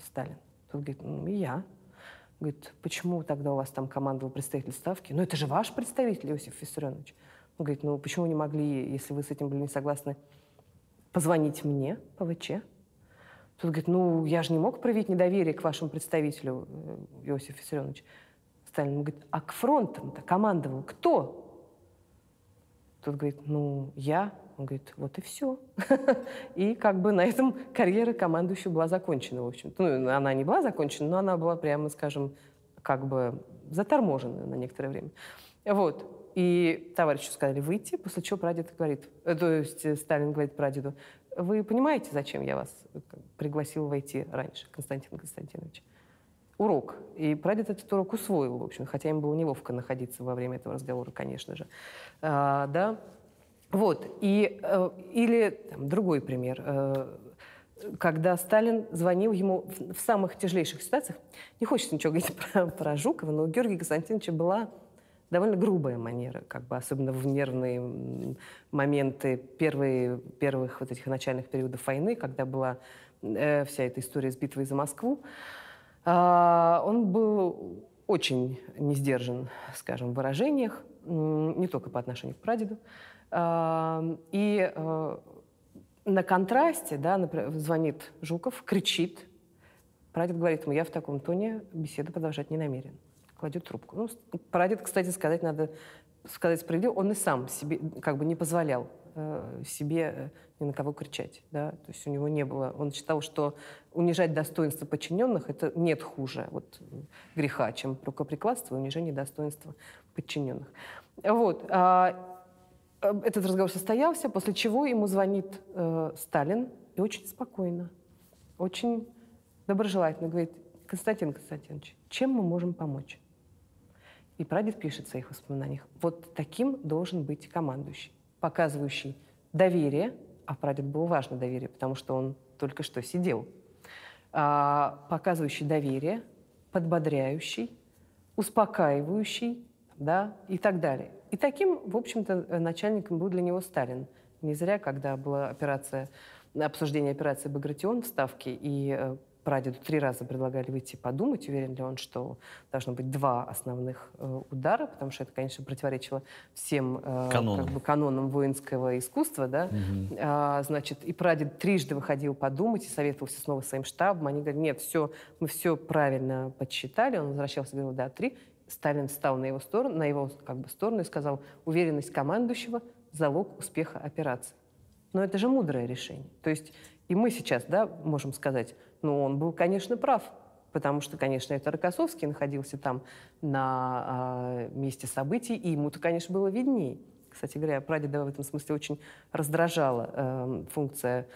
Сталин. Тот говорит, ну, я. Говорит, почему тогда у вас там командовал представитель Ставки? Ну, это же ваш представитель, Иосиф Виссарионович. Он говорит, ну, почему не могли, если вы с этим были не согласны, позвонить мне, ПВЧ? Тут говорит, ну, я же не мог проявить недоверие к вашему представителю, э, Иосиф Виссарионович. Сталин говорит, а к фронтам-то командовал кто? Тут говорит, ну, я. Он говорит, вот и все. И как бы на этом карьера командующего была закончена, в общем. Ну, она не была закончена, но она была, прямо скажем, как бы заторможена на некоторое время. Вот. И товарищу сказали выйти, после чего прадед говорит, э, то есть Сталин говорит прадеду, вы понимаете, зачем я вас пригласил войти раньше, Константин Константинович? Урок. И прадед этот урок усвоил, в общем, хотя им было неловко находиться во время этого разговора, конечно же. А, да. Вот. И, э, или там, другой пример. Э, когда Сталин звонил ему в, самых тяжелейших ситуациях, не хочется ничего говорить про, про Жукова, но у Георгия Константиновича была довольно грубая манера, как бы, особенно в нервные моменты первые, первых вот этих начальных периодов войны, когда была э, вся эта история с битвой за Москву. Он был очень не сдержан, скажем, в выражениях, не только по отношению к прадеду. А, и э, на контрасте, да, например, звонит Жуков, кричит. Прадед говорит ему, я в таком тоне беседу продолжать не намерен. Кладет трубку. Ну, прадед, кстати, сказать надо, сказать справедливо, он и сам себе как бы не позволял э, себе э, ни на кого кричать. Да? То есть у него не было... Он считал, что унижать достоинство подчиненных это нет хуже вот, греха, чем рукоприкладство и унижение достоинства подчиненных. Вот. А, э, этот разговор состоялся, после чего ему звонит э, Сталин и очень спокойно, очень доброжелательно говорит, Константин Константинович, чем мы можем помочь? И прадед пишет в своих воспоминаниях, вот таким должен быть командующий, показывающий доверие, а прадед было важно доверие, потому что он только что сидел, а, показывающий доверие, подбодряющий, успокаивающий, да, и так далее. И таким, в общем-то, начальником был для него Сталин. Не зря, когда была операция, обсуждение операции «Багратион» в Ставке, и э, прадеду три раза предлагали выйти подумать, уверен ли он, что должно быть два основных э, удара, потому что это, конечно, противоречило всем э, Канонам. как бы, канонам воинского искусства, да. А, значит, и прадед трижды выходил подумать и советовался снова своим штабом. Они говорят, нет, все, мы все правильно подсчитали. Он возвращался, говорил, да, три. Сталин встал на его сторону, на его как бы, сторону и сказал, уверенность командующего – залог успеха операции. Но это же мудрое решение. То есть и мы сейчас, да, можем сказать, ну, он был, конечно, прав, потому что, конечно, это Рокоссовский находился там на а, месте событий, и ему-то, конечно, было виднее. Кстати говоря, прадеда в этом смысле очень раздражала э, функция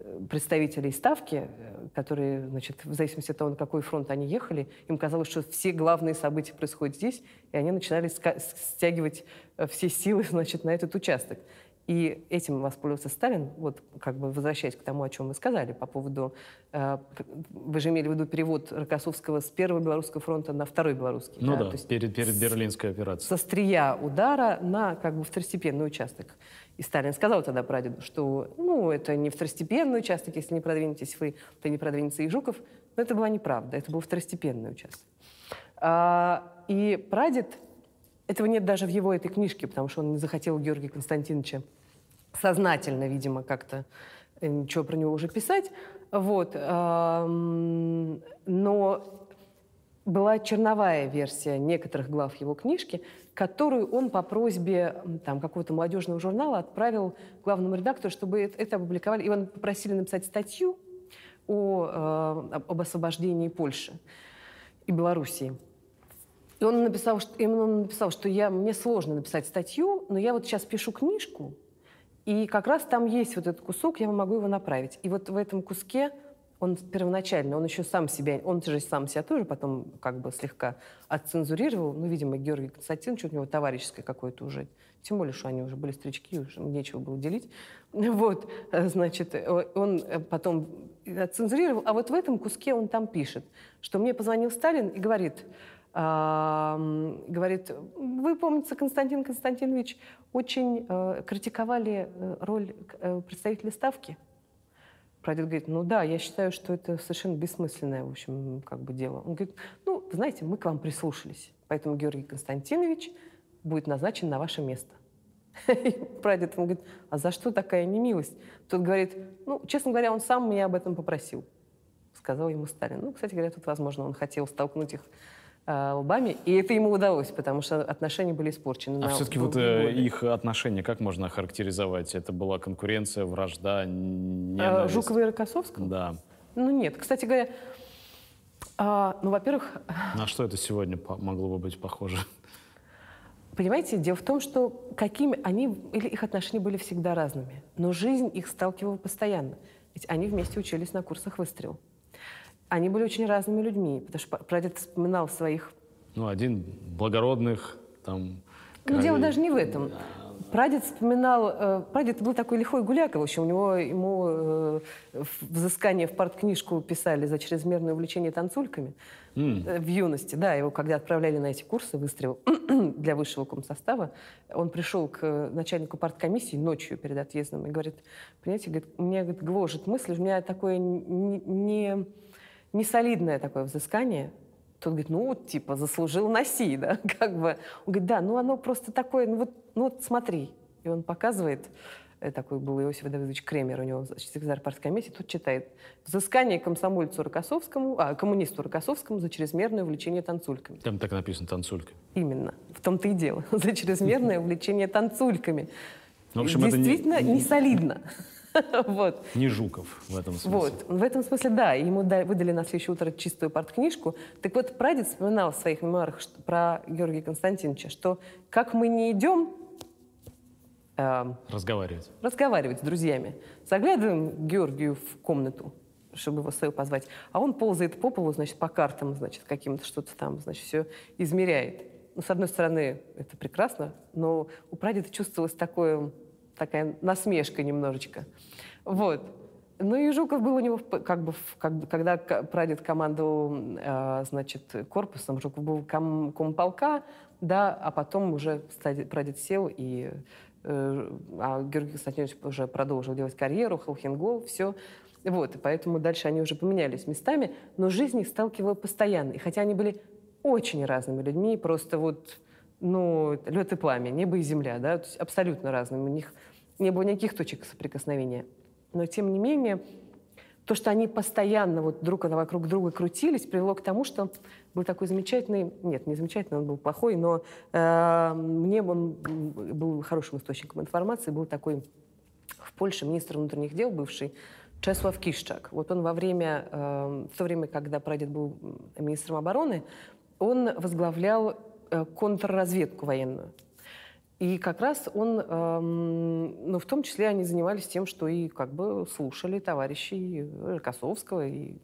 э, представителей ставки, э, которые, значит, в зависимости от того, на какой фронт они ехали, им казалось, что все главные события происходят здесь, и они начинали стягивать э, все силы, значит, на этот участок. И этим воспользовался Сталин, вот как бы возвращаясь к тому, о чем вы сказали, по поводу, э, вы же имели в виду перевод Рокоссовского с первого Белорусского фронта на второй Белорусский. Ну да, то есть перед, перед Берлинской операцией. со острия удара на как бы второстепенный участок. И Сталин сказал тогда прадеду, что ну, это не второстепенный участок, если не продвинетесь вы, то не продвинется и Жуков. Но это была неправда, это был второстепенный участок. А, и прадед, этого нет даже в его этой книжке, потому что он не захотел Георгия Константиновича сознательно, видимо, как-то э, ничего про него уже писать. Вот. Но была черновая версия некоторых глав его книжки, которую он по просьбе там, какого-то молодежного журнала отправил главному редактору, чтобы это, опубликовали. Его попросили написать статью о, э, об освобождении Польши и Белоруссии. И он написал, что, именно он написал, что я, мне сложно написать статью, но я вот сейчас пишу книжку, и как раз там есть вот этот кусок, я могу его направить. И вот в этом куске он первоначально, он еще сам себя, он же сам себя тоже потом как бы слегка отцензурировал. Ну, видимо, Георгий Константинович, у него товарищеское какое-то уже. Тем более, что они уже были старички, уже нечего было делить. Вот, э, значит, э, он э, потом отцензурировал. А вот в этом куске он там пишет, что мне позвонил Сталин и говорит, говорит, вы, помните, Константин Константинович очень э, критиковали э, роль э, представителя Ставки. Прадед говорит, ну да, я считаю, что это совершенно бессмысленное, в общем, как бы дело. Он говорит, ну, знаете, мы к вам прислушались, поэтому Георгий Константинович будет назначен на ваше место. Прадед, он говорит, а за что такая немилость? Тот говорит, ну, честно говоря, он сам меня об этом попросил, сказал ему Сталин. Ну, кстати говоря, тут, возможно, он хотел столкнуть их э, лбами, и это ему удалось, потому что отношения были испорчены. А все-таки вот э, годы. их отношения как можно охарактеризовать? Это была конкуренция, вражда, Э, ненависть? Жукова и Рокоссовского? Да. Ну нет, кстати говоря, а, ну, во-первых, На что это сегодня могло бы быть похоже? понимаете, дело в том, что какими они или их отношения были всегда разными, но жизнь их сталкивала постоянно. Ведь они вместе учились на курсах выстрел. Они были очень разными людьми, потому что прадед вспоминал своих Ну, один благородных, там... Ну, дело даже не в этом. Прадед вспоминал... э, прадед был такой лихой гуляка. В общем, у него ему э, взыскание в парткнижку писали за чрезмерное увлечение танцульками э, в юности. Да, его когда отправляли на эти курсы выстрел для высшего комсостава, он пришел к э, начальнику парткомиссии ночью перед отъездом и говорит, понимаете, говорит, мне говорит, гложет мысль, у меня такое не, не, не солидное такое взыскание, тот говорит, ну, типа, заслужил носи, да, как бы. Он говорит, да, ну, оно просто такое, ну, вот, ну, вот смотри. И он показывает, э, такой был Иосиф Давидович Кремер, у него секретарь парткомиссии, тут читает. Взыскание комсомольцу Рокоссовскому, а, коммунисту Рокоссовскому за чрезмерное увлечение танцульками. Там так написано «танцулька». Именно. В том-то и дело. За чрезмерное увлечение танцульками. Ну, в общем, это не- Действительно, не солидно. Вот. Не Жуков в этом смысле. Вот, в этом смысле, да, ему да- выдали на следующее утро чистую парткнижку. Так вот, прадед вспоминал в своих мемуарах про Георгия Константиновича, что как мы не идем эм, Разговаривать. разговаривать с друзьями, заглядываем Георгию в комнату, чтобы его свою позвать, а он ползает по полу, значит, по картам, значит, каким-то что-то там, значит, все измеряет. Ну, с одной стороны, это прекрасно, но у прадеда чувствовалась такое, такая насмешка немножечко. Вот. Ну и Жуков был у него, как бы, как когда прадед командовал, э, значит, корпусом, Жуков был ком, комполка, да, а потом уже прадед сел, и э, а Георгий Константинович уже продолжил делать карьеру, Холхенгол, все. Вот, и поэтому дальше они уже поменялись местами, но жизнь их сталкивала постоянно. И хотя они были очень разными людьми, просто вот, ну, лед и пламя, небо и земля, да, то есть абсолютно разными. У них не было никаких точек соприкосновения. Но, тем не менее, то, что они постоянно вот друг вокруг друга крутились, привело к тому, что был такой замечательный, нет, не замечательный, он был плохой, но э, мне он был хорошим источником информации, был такой в Польше министр внутренних дел бывший, Чеслав Кишчак. Вот он во время, э, в то время, когда прадед был министром обороны, он возглавлял контрразведку военную. И как раз он, эм, ну, в том числе они занимались тем, что и как бы слушали товарищей Косовского. И,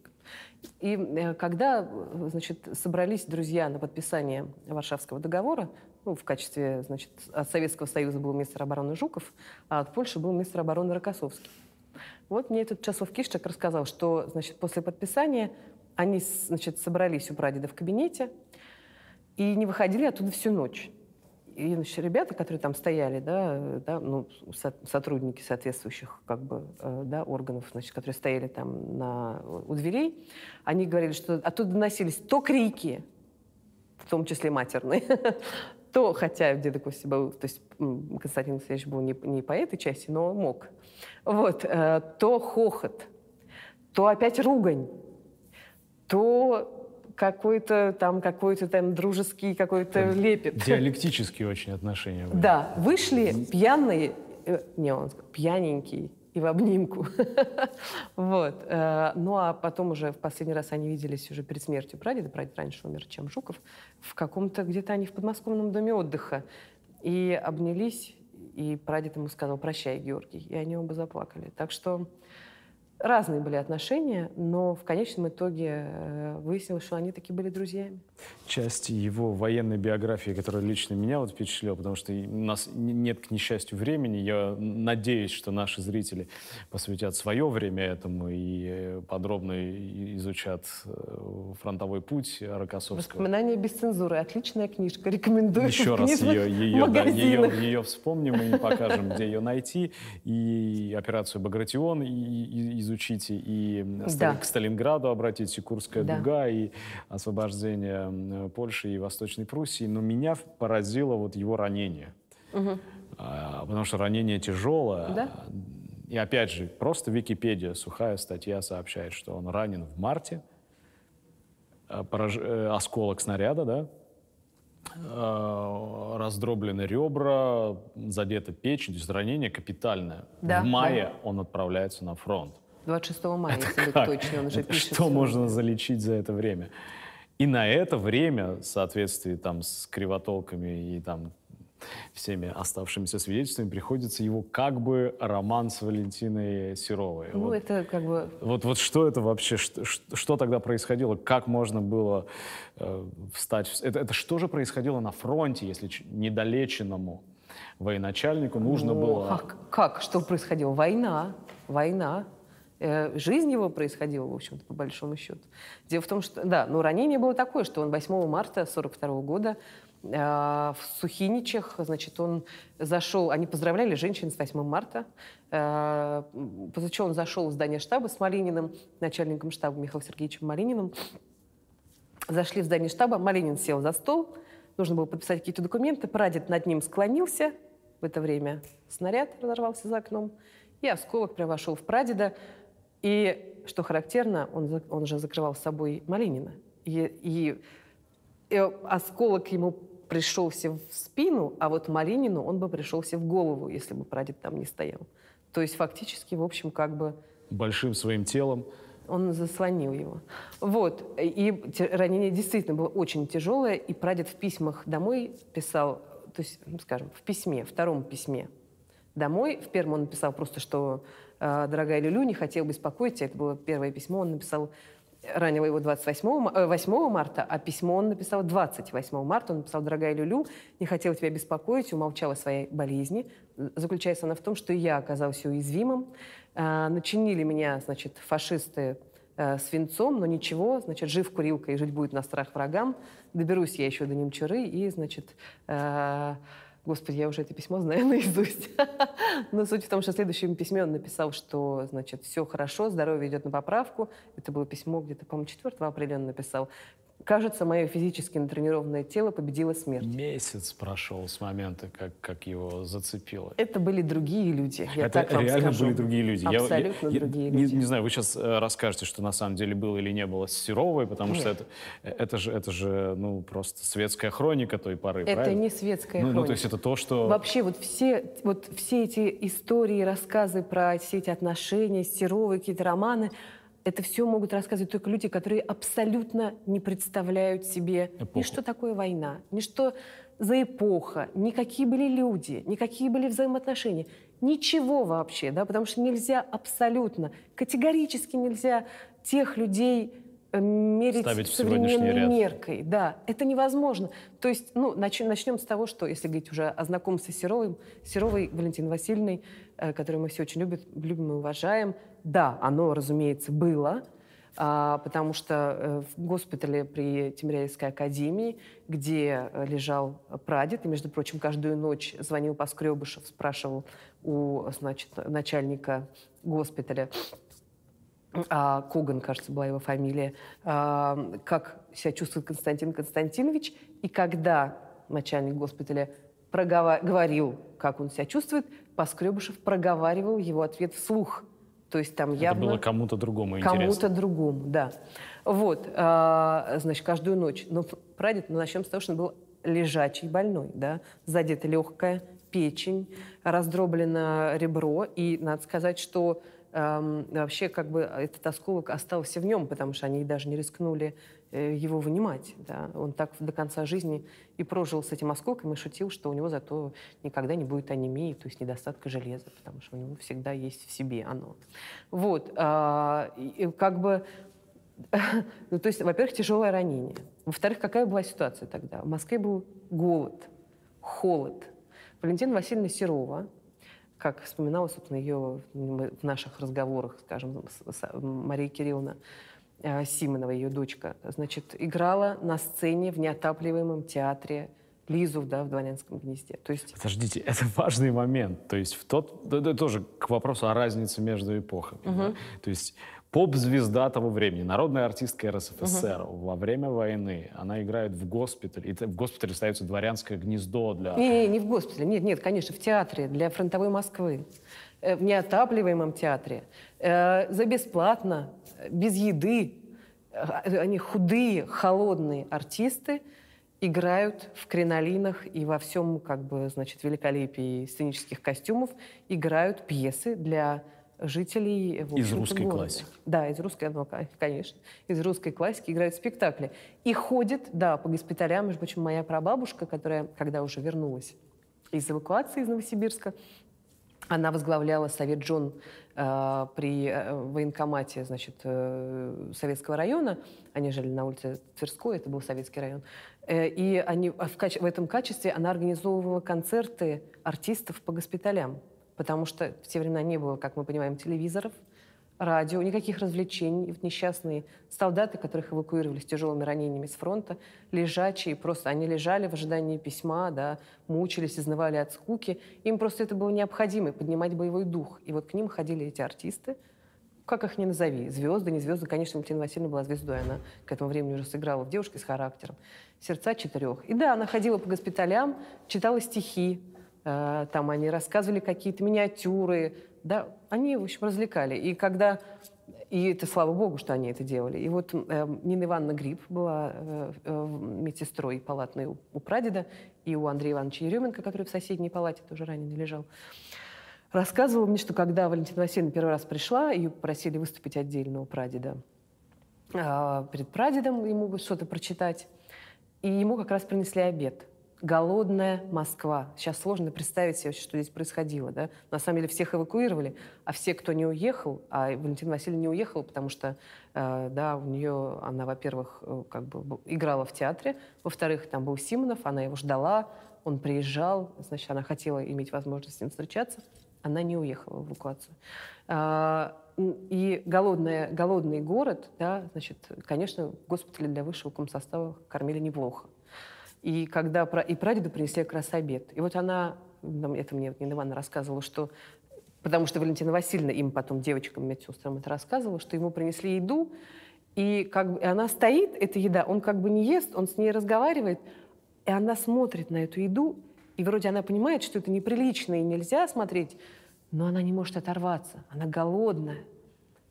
и э, когда, значит, собрались друзья на подписание Варшавского договора, ну, в качестве, значит, от Советского Союза был министр обороны Жуков, а от Польши был министр обороны Рокоссовский. Вот мне этот Часов Кишчак рассказал, что, значит, после подписания они, значит, собрались у прадеда в кабинете и не выходили оттуда всю ночь. И значит, ребята, которые там стояли, да, да, ну, со сотрудники соответствующих как бы, э, да, органов, значит, которые стояли там на, у дверей, они говорили, что оттуда доносились то крики, в том числе матерные, то, хотя в Дедокусе был, то есть Константин Алексеевич был не, не по этой части, но мог, вот, э, то хохот, то опять ругань, то какой-то там какой-то там дружеский какой-то лепет. Диалектические очень отношения. Были. Да, вышли пьяные, э, не, он сказал, пьяненький и в обнимку. вот. Э, ну, а потом уже в последний раз они виделись уже перед смертью прадеда. Прадед раньше умер, чем Жуков. В каком-то, где-то они в подмосковном доме отдыха. И обнялись, и прадед ему сказал «Прощай, Георгий». И они оба заплакали. Так что разные были отношения, но в конечном итоге э, выяснилось, что они таки были друзьями. Часть его военной биографии, которая лично меня вот впечатлила, потому что у нас нет, к несчастью, времени. Я надеюсь, что наши зрители посвятят свое время этому и э, подробно изучат э, фронтовой путь Рокоссовского. «Воспоминания без цензуры». Отличная книжка. Рекомендую. Еще раз ее, ее, да, ее, ее вспомним и покажем, где ее найти. И операцию «Багратион» и, и, изучите, и да. к Сталинграду обратите, Курская да. дуга, и освобождение Польши и Восточной Пруссии. Но меня поразило вот его ранение. Угу. А, потому что ранение тяжелое. Да? И опять же, просто Википедия, сухая статья сообщает, что он ранен в марте, а, пораж... Э, осколок снаряда, да, а, раздроблены ребра, задета печень, то есть ранение капитальное. Да, в мае да. он отправляется на фронт. 26 мая, это если быть точно, он уже это пишет. Что можно залечить за это время? И на это время, в соответствии там, с кривотолками и там, всеми оставшимися свидетельствами, приходится его как бы роман с Валентиной Серовой. Ну, вот, это как бы... Вот, вот что это вообще, что, что тогда происходило, как можно было э, встать... Это, это что же происходило на фронте, если недолеченному военачальнику нужно О, было... Как, как? Что происходило? Война. Война. Э, жизнь его происходила, в общем-то, по большому счету. Дело в том, что, да, но ранение было такое, что он 8 марта 1942 года э, в Сухиничах, значит, он зашел, они поздравляли женщин с 8 марта, э, после чего он зашел в здание штаба с Малининым, начальником штаба Михаилом Сергеевичем Малининым, зашли в здание штаба, Малинин сел за стол, нужно было подписать какие-то документы, прадед над ним склонился, в это время снаряд разорвался за окном, и осколок прям вошел в прадеда, и, что характерно, он, он же закрывал с собой Малинина. И, и, и осколок ему пришелся в спину, а вот Малинину он бы пришелся в голову, если бы прадед там не стоял. То есть фактически, в общем, как бы... Большим своим телом. Он заслонил его. Вот. И ранение действительно было очень тяжелое, и прадед в письмах домой писал, то есть, ну, скажем, в письме, втором письме домой, в первом он написал просто, что «Э, дорогая Люлю, не хотел беспокоить тебя. Это было первое письмо. Он написал, ранило его 28 8 э, марта, а письмо он написал 28 марта. Он написал, дорогая Люлю, не хотел тебя беспокоить, умолчал о своей болезни. Заключается она в том, что я оказался уязвимым. Э, начинили меня, значит, фашисты свинцом, но ничего, значит, жив курилка и жить будет на страх врагам. Доберусь я еще до Немчуры и, значит, Господи, я уже это письмо знаю наизусть. Но суть в том, что в следующем письме он написал, что, значит, все хорошо, здоровье идет на поправку. Это было письмо где-то, по-моему, 4 апреля он написал. Кажется, мое физически натренированное тело победило смерть. Месяц прошел с момента, как, как его зацепило. Это были другие люди. Я Это так вам реально скажу. были другие люди. Я- Абсолютно я- я другие не, люди. не знаю, вы сейчас расскажете, что на самом деле было или не было с Серовой, потому что это, это же, это же ну, просто светская хроника той поры, Это правильно? не светская ну, ну, хроника. то есть это то, что... Вообще вот все, вот все эти истории, рассказы про все эти отношения, Серовы, какие-то романы, это все могут рассказывать только люди, которые абсолютно не представляют себе ни Эпоху. что такое война, ни что за эпоха, ни какие были люди, ни какие были взаимоотношения. Ничего вообще, да, потому что нельзя абсолютно, категорически нельзя тех людей э, мерить Ставить современной меркой. Да, это невозможно. То есть, ну, нач- начнем с того, что, если говорить уже о знакомстве с Серовой, Серовой Валентиной Васильевной, э, которую мы все очень любим, любим и уважаем, да, оно, разумеется, было, а, потому что э, в госпитале при Тимиряевской академии, где э, лежал прадед, и, между прочим, каждую ночь звонил Поскребышев, спрашивал у, значит, начальника госпиталя, а, Коган, кажется, была его фамилия, а, как себя чувствует Константин Константинович. И когда начальник госпиталя прогова- говорил, как он себя чувствует, Поскребышев проговаривал его ответ вслух. То есть там Это явно... было кому-то другому Кому-то интересно. другому, да. Вот, а, значит, каждую ночь. Но прадед, ну, начнем с того, что он был лежачий больной, да, задета легкая печень, раздроблено ребро, и надо сказать, что эм, вообще как бы этот осколок остался в нем, потому что они даже не рискнули э, его вынимать, да. Он так до конца жизни и прожил с этим осколком и шутил, что у него зато никогда не будет анемии, то есть недостатка железа, потому что у него всегда есть в себе оно. Вот, а, и- как бы ну, то есть, во-первых, тяжелое ранение. Во-вторых, какая была ситуация тогда? В Москве был голод, холод. Валентина Васильевна Серова, как вспоминала, собственно, ее в наших разговорах, скажем, с, с- Мария Кирилловна э, Симонова, ее дочка, значит, играла на сцене в неотапливаемом театре Лизу да, в Дворянском гнезде. То есть Подождите, это важный момент. То есть в тот, да, тоже к вопросу о разнице между эпохами. да. То есть поп-звезда того времени, народная артистка РСФСР во время войны, она играет в госпитале, и в госпитале ставится дворянское гнездо для... Не, не, не в госпитале, нет, нет, конечно, в театре для фронтовой Москвы, Э, в неотапливаемом театре, Э, за бесплатно, э, без еды. Э, Они худые, холодные артисты играют в кринолинах и во всем, как бы, значит, великолепии сценических костюмов, играют пьесы для жителей в Из русской города. классики. Да, из русской, ну, конечно. Из русской классики играют спектакли. И ходит, да, по госпиталям. Между прочим, моя прабабушка, которая, когда уже вернулась из эвакуации из Новосибирска, она возглавляла Совет Джон э, при э, военкомате значит, э, Советского района. Они жили на улице Тверской, это был Советский район. Э, и они, а в, каче- в этом качестве она организовывала концерты артистов по госпиталям. Потому что в те времена не было, как мы понимаем, телевизоров, радио, никаких развлечений. Вот несчастные солдаты, которых эвакуировали с тяжелыми ранениями с фронта, лежачие, просто они лежали в ожидании письма, да, мучились, изнывали от скуки. Им просто это было необходимо, поднимать боевой дух. И вот к ним ходили эти артисты, как их ни назови, звезды, не звезды. Конечно, Валентина Васильевна была звездой, она к этому времени уже сыграла в «Девушке с характером». «Сердца четырех». И да, она ходила по госпиталям, читала стихи, э, там они рассказывали какие-то миниатюры, да, они, в общем, развлекали. И когда... И это слава богу, что они это делали. И вот э, Нина Ивановна Гриб была э, э, медсестрой палатной у, у прадеда, и у Андрея Ивановича Еременко, который в соседней палате тоже раненый лежал рассказывала мне, что когда Валентина Васильевна первый раз пришла, ее попросили выступить отдельно у прадеда. А, перед прадедом ему что-то прочитать. И ему как раз принесли обед. Голодная Москва. Сейчас сложно представить себе, что здесь происходило. Да? На самом деле всех эвакуировали, а все, кто не уехал, а Валентина Васильевна не уехала, потому что э, да, у нее, она, во-первых, э, как бы играла в театре, во-вторых, там был Симонов, она его ждала, он приезжал, значит, она хотела иметь возможность с ним встречаться, она не уехала в эвакуацию. М, И голодная, голодный город, да, значит, конечно, в госпитале для высшего комсостава кормили неплохо. И когда пра- и прадеду принесли как раз обед. И вот она, это мне Нина Ивановна рассказывала, что потому что Валентина Васильевна им потом, девочкам, медсестрам это рассказывала, что ему принесли еду, и как бы она стоит, эта еда, он как бы не ест, он с ней разговаривает, и она смотрит на эту еду, и вроде она понимает, что это неприлично и нельзя смотреть, но она не может оторваться, она голодная.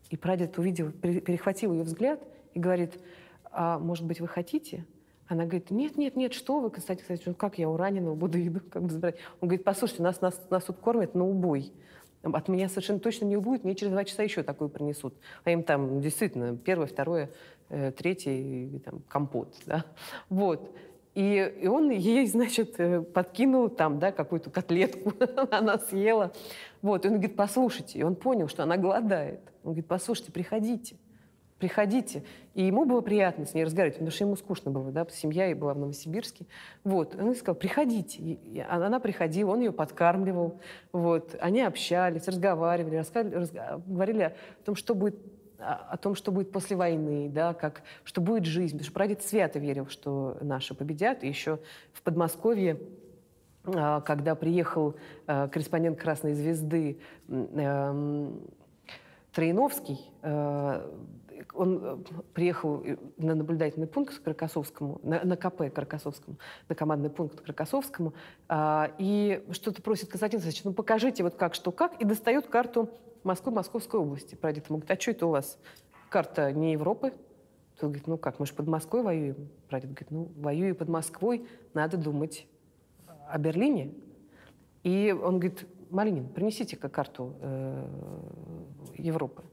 И прадед увидел, пере- перехватил ее взгляд и говорит, а может быть, вы хотите? Она говорит, нет, нет, нет, что вы, Константин Константинович, ну как я у раненого буду еду как бы забирать? Он говорит, послушайте, нас, нас, нас тут кормят на убой. От меня совершенно точно не убудет, мне через два часа еще такую принесут. А им там действительно первое, второе, э, третье, и, там, компот. Да? Вот. И, и он ей, значит, э, подкинул там, да, какую-то котлетку, она съела. Вот, и он говорит, послушайте, и он понял, что она голодает. Он говорит, послушайте, приходите, приходите. И ему было приятно с ней разговаривать, потому что ему скучно было, да, семья и была в Новосибирске. Вот, он сказал, приходите. И она приходила, он ее подкармливал, вот, они общались, разговаривали, рассказывали, разга- говорили о том, что будет о том, что будет после войны, да, как, что будет жизнь. Потому что прадед свято верил, что наши победят. И еще в Подмосковье а, когда приехал э, корреспондент «Красной звезды» эм, Троиновский, э, он э, приехал э, на наблюдательный пункт к Кракосовскому, на, на КП к Кракосовскому, на командный пункт к Кракосовскому, а, и что-то просит Константин Александрович, ну покажите вот как, что как, и достает карту Москвы, Московской области. Прадед ему говорит, а что это у вас? Карта не Европы? Тот говорит, ну как, мы же под Москвой воюем. Прадед говорит, ну воюю под Москвой, надо думать о Берлине. И он говорит, Малинин, принесите-ка карту э, Европы.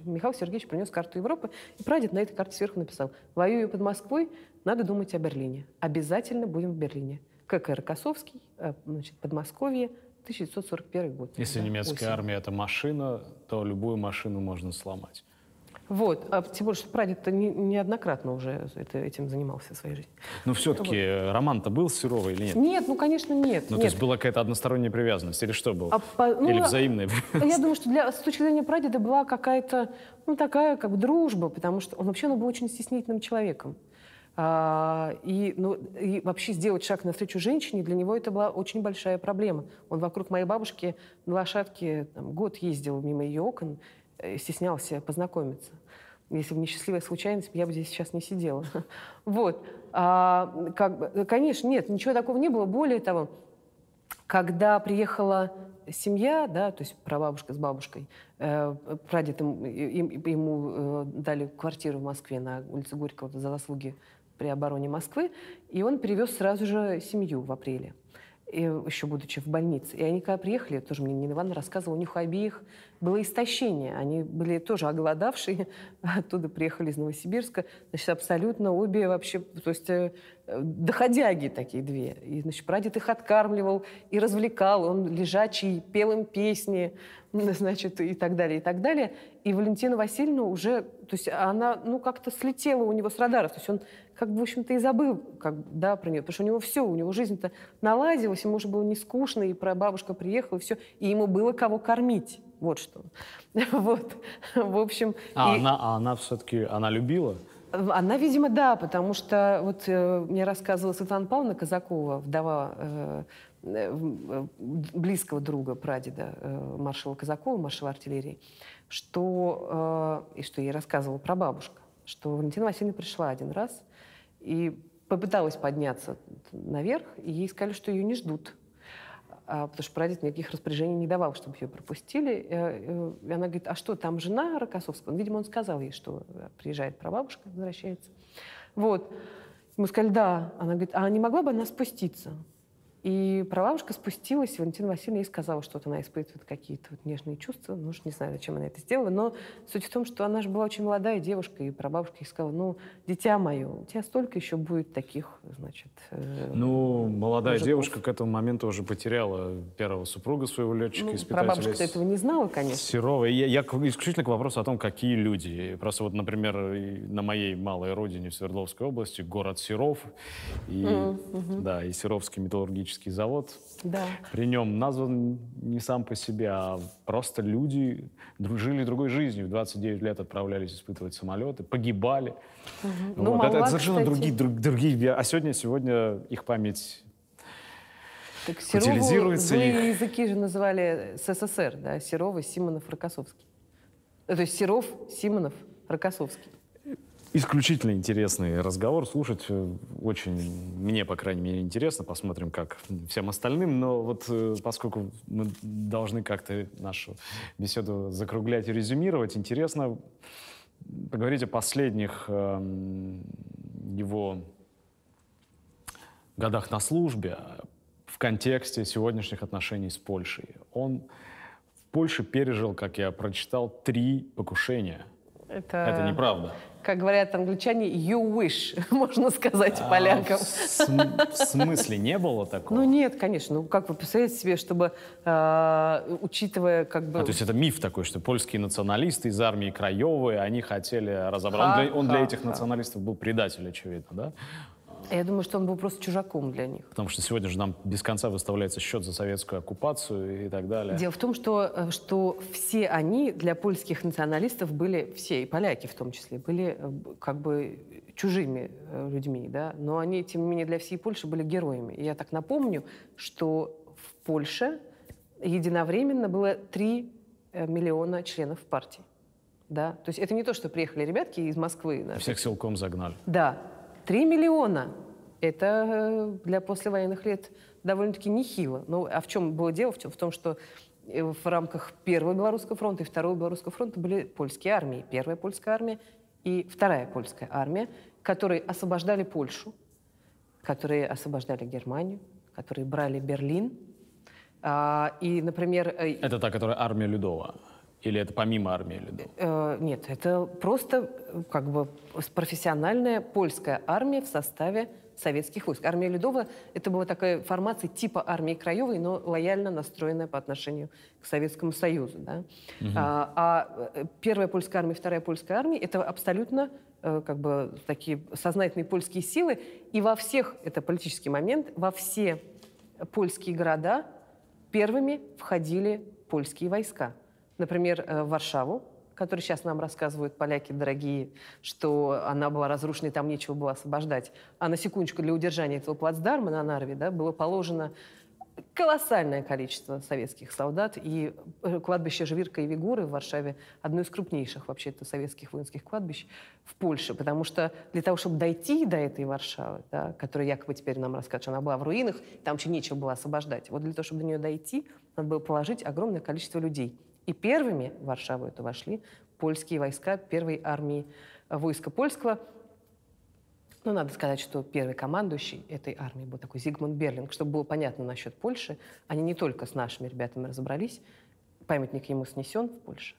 Михаил Сергеевич принес карту Европы, и прадед на этой карте сверху написал, воюю под Москвой, надо думать о Берлине. Обязательно будем в Берлине. КК Рокоссовский, э, значит, Подмосковье, 1941 год. Если Да, немецкая осень. армия это машина, то любую машину можно сломать. Вот. А тем более, что прадед-то не- неоднократно уже это- этим занимался в своей жизни. Но все-таки роман-то был с Серовой или нет? Нет, ну, конечно, нет. Ну, то нет. есть была какая-то односторонняя привязанность или что было? А по- ну, или взаимная? Я думаю, что для, с точки зрения прадеда была какая-то, ну, такая как дружба, потому что он вообще он был очень стеснительным человеком. А, и, ну, и вообще сделать шаг навстречу женщине, для него это была очень большая проблема. Он вокруг моей бабушки на лошадке там, год ездил мимо ее окон, стеснялся познакомиться. Если бы не счастливая случайность, я бы здесь сейчас не сидела. Вот. А, как бы, конечно, нет, ничего такого не было. Более того, когда приехала семья, да, то есть прабабушка с бабушкой, э, прадед им- им- ему э, дали квартиру в Москве на улице Горького за заслуги при обороне Москвы, и он перевез сразу же семью в апреле, и, еще будучи в больнице. И они когда приехали, тоже мне Нина Ивановна рассказывала, у них обеих было истощение. Они были тоже оголодавшие, оттуда приехали из Новосибирска. Значит, абсолютно обе вообще, то есть э, доходяги такие две. И, значит, прадед их откармливал и развлекал. Он лежачий, пел им песни, значит, и так далее, и так далее. И Валентина Васильевна уже, то есть она, ну, как-то слетела у него с радаров. То есть он как бы, в общем-то, и забыл, как, да, про нее. Потому что у него все, у него жизнь-то наладилась, ему уже было не скучно, и про бабушка приехала, и все. И ему было кого кормить. Вот что. Вот. В общем... А и- она, а она все-таки, она любила? она, видимо, да, потому что вот э, мне рассказывала Светлана Павловна Казакова, вдова э, э, близкого друга прадеда э, маршала Казакова, маршала артиллерии, что, э, и что ей рассказывала про бабушка, что Валентина Васильевна пришла один раз и попыталась подняться наверх, и ей сказали, что ее не ждут. А, потому что прадед никаких распоряжений не давал, чтобы ее пропустили. Э, э, И она говорит, а что, там жена Рокоссовского? Видимо, он сказал ей, что э, приезжает прабабушка, возвращается. Вот. Мы сказали, да. Она говорит, а не могла бы она спуститься? И прабабушка спустилась, Валентина Васильевна ей сказала, что вот она испытывает какие-то вот нежные чувства. Ну, уж не знаю, зачем она это сделала, но суть в том, что она же была очень молодая девушка, и прабабушка ей сказала, ну, дитя мое, у тебя столько еще будет таких, значит... э, Ну, молодая мужиков. девушка к этому моменту уже потеряла первого супруга своего летчика, ну, испытателя. прабабушка этого не знала, конечно. Серова. Я, я исключительно к вопросу о том, какие люди. Просто вот, например, на моей малой родине в Свердловской области город Серов и, да, и Серовский металлургический химический завод. Да. При нем назван не сам по себе, а просто люди жили другой жизнью. В 29 лет отправлялись испытывать самолеты, погибали. Ну, Вот, это, это Мала, совершенно кстати. другие, друг- другие. А сегодня, сегодня их память Так Серову Утилизируется злые их. языки же называли СССР, да, Серова, Симонов, Рокоссовский. Э, То есть Серов, Симонов, Рокоссовский. Исключительно интересный разговор. Слушать э, очень, мне, по крайней мере, интересно. Посмотрим, как всем остальным. Но вот э, поскольку мы должны как-то нашу беседу закруглять и резюмировать, интересно поговорить о последних эм, его годах на службе в контексте сегодняшних отношений с Польшей. Он в Польше пережил, как я прочитал, три покушения. Это, Это неправда. Как говорят англичане, you wish, можно сказать А, полякам. В, см- в смысле не было такого? Ну нет, конечно. Ну как вы представляете себе, чтобы, э, учитывая как бы... А, то есть это миф такой, что польские националисты из армии Краевой, они хотели разобраться. Он для, он для этих националистов был предатель, очевидно, да? Я думаю, что он был просто чужаком для них. Потому что сегодня же нам без конца выставляется счет за советскую оккупацию и так далее. Дело в том, что, э, что все они для польских националистов были, все, и поляки в том числе, были э, как бы чужими э, людьми, да, но они, тем не менее, для всей Польши были героями. И я так напомню, что в Польше единовременно было 3 э, миллиона членов партии. Да? То есть это не то, что приехали ребятки из Москвы. да, Всех силком загнали. да, 3 миллиона. Это э, для послевоенных лет довольно-таки нехило. Ну, а в чем было дело? В, тем- в том, что э, в рамках Первого Белорусского фронта и Второго Белорусского фронта были польские армии. Первая польская армия и Вторая польская армия, которые освобождали Польшу, которые освобождали Германию, которые брали Берлин. А, и, например, э, Это та, которая армия Людова? Или это помимо армии Людова? Э, Нет, это просто э, как бы профессиональная польская армия в составе советских войск. Армия Ледова — это была такая формация типа армии Краевой, но лояльно настроенная по отношению к Советскому Союзу. Да? А, а, э, первая польская армия, вторая польская армия — это абсолютно как бы такие сознательные польские силы. И во всех, это политический момент, во все польские города первыми входили польские войска. Например, э, Варшаву, который сейчас нам рассказывают поляки дорогие, что она была разрушена и там нечего было освобождать. А на секундочку для удержания этого плацдарма на Нарве да, было положено колоссальное количество советских солдат. И э, кладбище Жвирка и Вигуры в Варшаве одно из крупнейших вообще-то советских воинских кладбищ в Польше. Потому что для того, чтобы дойти до этой Варшавы, да, которая якобы теперь нам рассказывают, что она была в руинах, там вообще нечего было освобождать. Вот для того, чтобы до нее дойти, надо было положить огромное количество людей. И первыми в Варшаву это вошли польские войска первой армии войска польского. Ну, надо сказать, что первый командующий этой армии был такой Зигмунд Берлинг. Чтобы было понятно насчет Польши, они не только с нашими ребятами разобрались, памятник ему снесен в Польше,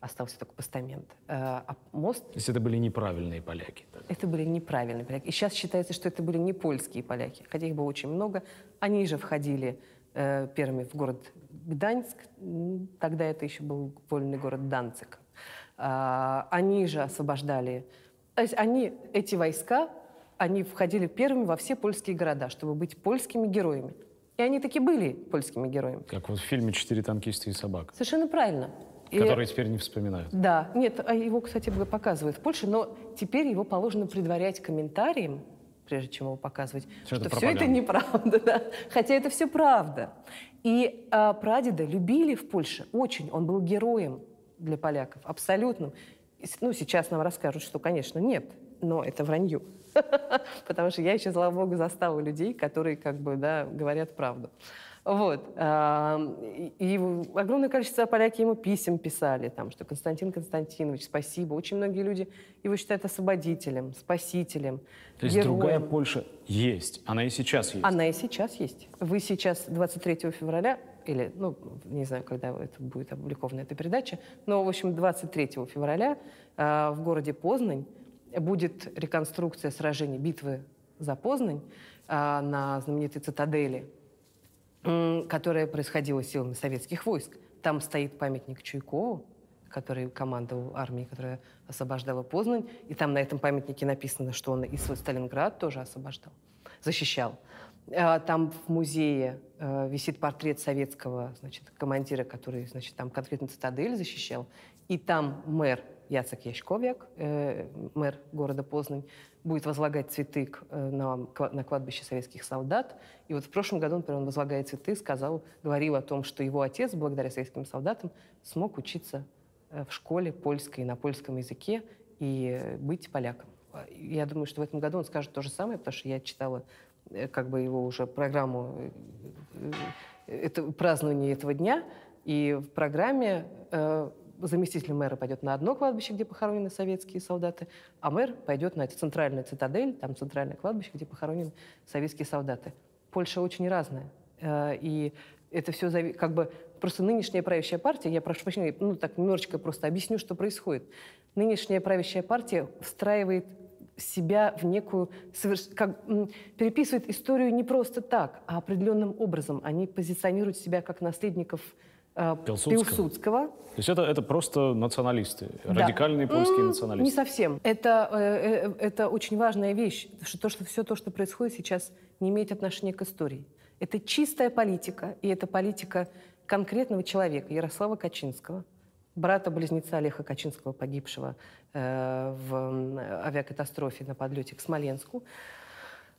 остался только постамент. Э, А мост То есть это были неправильные поляки. так? это были неправильные поляки. И сейчас считается, что это были не польские поляки, хотя их было очень много. Они же входили э, первыми в город Гданьск, тогда это еще был вольный город Данцик. А, они же освобождали... То есть они, эти войска, они входили первыми во все польские города, чтобы быть польскими героями. И они таки были польскими героями. Как вот в фильме «Четыре танкиста и собак», Совершенно правильно. И- которые теперь не вспоминают. да, нет, а его, кстати, показывают в Польше, но теперь его положено предварять комментарием, прежде чем его показывать, Всё что это все это пропаганда. неправда, да. хотя это все правда. И а, прадеда любили в Польше очень, он был героем для поляков, абсолютным. Ну, сейчас нам расскажут, что, конечно, нет, но это вранье. Потому что я еще, слава богу, застала людей, которые как бы, да, говорят правду. Вот. и огромное количество поляки ему писем писали, там, что Константин Константинович, спасибо. Очень многие люди его считают освободителем, спасителем, То есть героем. другая Польша есть. Она и сейчас есть. Она и сейчас есть. Вы сейчас 23 февраля, или, ну, не знаю, когда это будет опубликована эта передача, но, в общем, 23 февраля э, в городе Познань будет реконструкция сражений битвы за Познань э, на знаменитой цитадели, м, которая происходила силами советских войск. Там стоит памятник Чуйкову, который командовал армией, которая освобождала Познань. И там на этом памятнике написано, что он и свой Сталинград тоже освобождал, защищал. А, Там в музее э, висит портрет советского значит, командира, который значит, там конкретно цитадель защищал. И там мэр Яцек Яшковяк, э, мэр города Познань, будет возлагать цветы э, на, на кладбище советских солдат. И вот в прошлом году, например, он возлагая цветы, сказал, говорил о том, что его отец, благодаря советским солдатам, смог учиться э, в школе польской на польском языке и э, быть поляком. Я думаю, что в этом году он скажет то же самое, потому что я читала как бы его уже программу это, празднования этого дня, и в программе заместитель мэра пойдет на одно кладбище, где похоронены советские солдаты, а мэр пойдет на центральную цитадель, там центральное кладбище, где похоронены советские солдаты. Польша очень разная. Э, И это все зави- как бы просто нынешняя правящая партия, я прошу прощения, ну так немножечко просто объясню, что происходит. Нынешняя правящая партия встраивает себя в некую, соверш- как, переписывает историю не просто так, а определенным образом. Они позиционируют себя как наследников Пилсудского. Пилсудского. То есть это, это просто националисты, Да. радикальные польские националисты. Не совсем. Это, э, э, это очень важная вещь, что, то, что все то, что происходит сейчас, не имеет отношения к истории. Это чистая политика, и это политика конкретного человека, Ярослава Качинского, брата-близнеца Олега Качинского, погибшего э, в авиакатастрофе на подлете к Смоленску.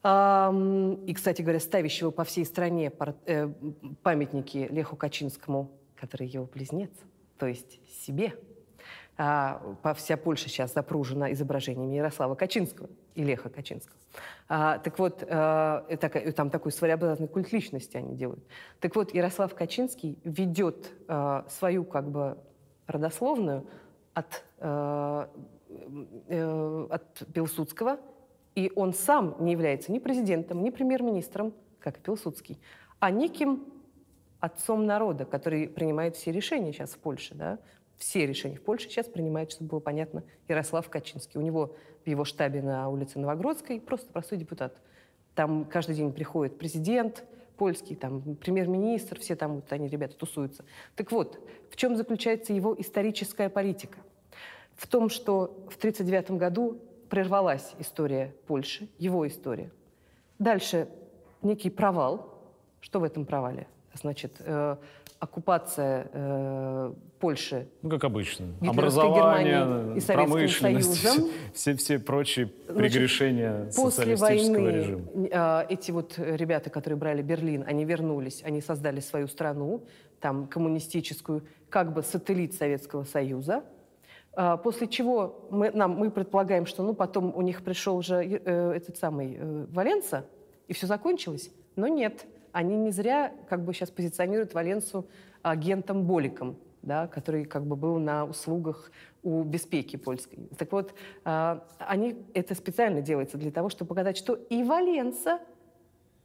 И, кстати говоря, ставящего по всей стране э, памятники Леху Качинскому, который его близнец, то есть себе. А, по- вся Польша сейчас запружена изображениями Ярослава Качинского и Леха Качинского. А, так вот, а, и такая- и там такой своеобразный культ личности они делают. Так вот, Ярослав Качинский ведет а, свою как бы родословную от, а, э, от Пилсудского, и он сам не является ни президентом, ни премьер-министром, как и Пилсудский, а неким отцом народа, который принимает все решения сейчас в Польше, да? Все решения в Польше сейчас принимает, чтобы было понятно, Ярослав Качинский. У него в его штабе на улице Новогродской просто простой депутат. Там каждый день приходит президент польский, там премьер-министр, все там вот они, ребята, тусуются. Так вот, в чем заключается его историческая политика? В том, что в 1939 году прервалась история Польши, его история. Дальше некий провал. Что в этом провале? Значит, э, оккупация э, Польши Ну, как обычно. Образование, Германии и Советским промышленность, Союзом. все, все прочие Значит, прегрешения После социалистического войны режима. э, эти вот ребята, которые брали Берлин, они вернулись, они создали свою страну, там коммунистическую, как бы сателлит Советского Союза. А, После чего мы, нам, мы предполагаем, что ну, потом у них пришел уже э, этот самый э, Валенса, и все закончилось. Но нет, они не зря как бы сейчас позиционируют Валенсу агентом Боликом, да, который как бы был на услугах у беспеки польской. Так вот, а, они это специально делается для того, чтобы показать, что и Валенса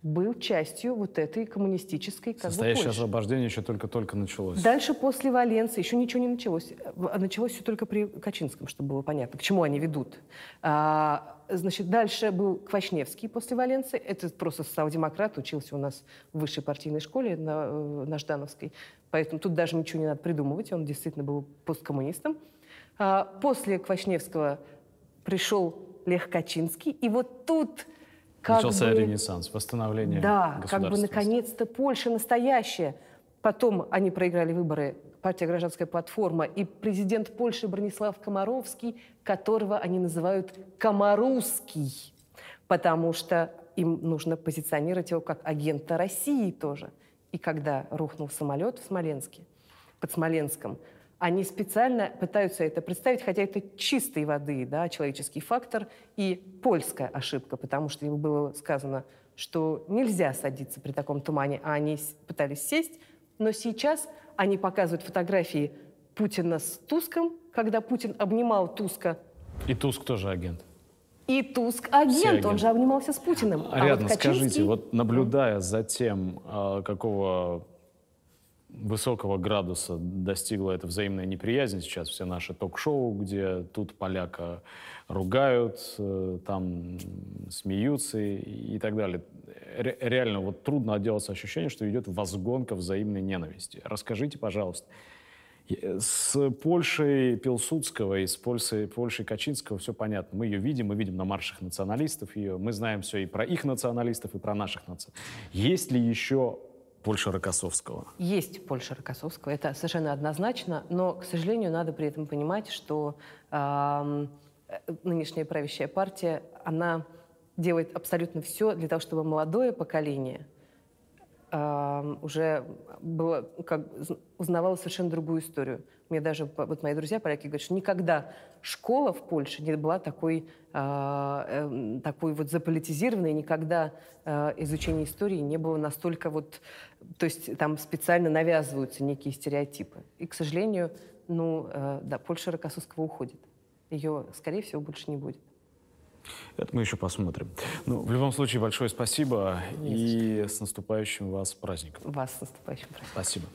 был частью вот этой коммунистической как бы, Настоящее Польши. освобождение еще только-только началось. Дальше после Валенции еще ничего не началось. В- Началось все только при Качинском, чтобы было понятно, к чему они ведут. А, значит, дальше был Квашневский после Валенции. Это просто социал-демократ, учился у нас в высшей партийной школе на, э, на Ждановской. Поэтому тут даже ничего не надо придумывать. Он действительно был посткоммунистом. А, после Квашневского пришел Лех Качинский. И вот тут как Начался бы... ренессанс, восстановление Да, как бы наконец-то Польша настоящая. Потом они проиграли выборы, партия «Гражданская платформа», и президент Польши Бронислав Комаровский, которого они называют «Комарусский», потому что им нужно позиционировать его как агента России тоже. И когда рухнул самолет в Смоленске, под Смоленском, они специально пытаются это представить, хотя это чистой воды, да, человеческий фактор и польская ошибка, потому что им было сказано, что нельзя садиться при таком тумане, а они пытались сесть, но сейчас они показывают фотографии Путина с Туском, когда Путин обнимал Туска, И Туск тоже агент. и Туск агент, он же обнимался с Путиным. А Ариадна, вот скажите, Качинский- вот наблюдая за тем, а, какого высокого градуса достигла эта взаимная неприязнь сейчас, все наши ток-шоу, где тут поляка ругают, э, там смеются и, так далее. Ре- реально, вот трудно отделаться ощущением, что идет возгонка взаимной ненависти. Расскажите, пожалуйста, Э, с Польшей Пилсудского и с Польшей, Польшей Качинского все понятно. Мы ее видим, мы видим на маршах националистов ее, мы знаем все и про их националистов, и про наших националистов. Есть ли еще Польша Рокоссовского? Есть Польша Рокоссовского, это совершенно однозначно, но, к сожалению, надо при этом понимать, что э, нынешняя правящая партия, она делает абсолютно все для того, чтобы молодое поколение – уже было, как, узнавала совершенно другую историю. Мне даже вот мои друзья поляки говорят, что никогда школа в Польше не была такой, э, такой вот заполитизированной, никогда э, изучение истории не было настолько вот... То есть там специально навязываются некие стереотипы. И, к сожалению, ну, э, да, Польша Рокоссовского уходит. Ее, скорее всего, больше не будет. Это мы еще посмотрим. Ну, в любом случае, большое спасибо. И с наступающим вас праздником. Вас с наступающим праздником. Спасибо.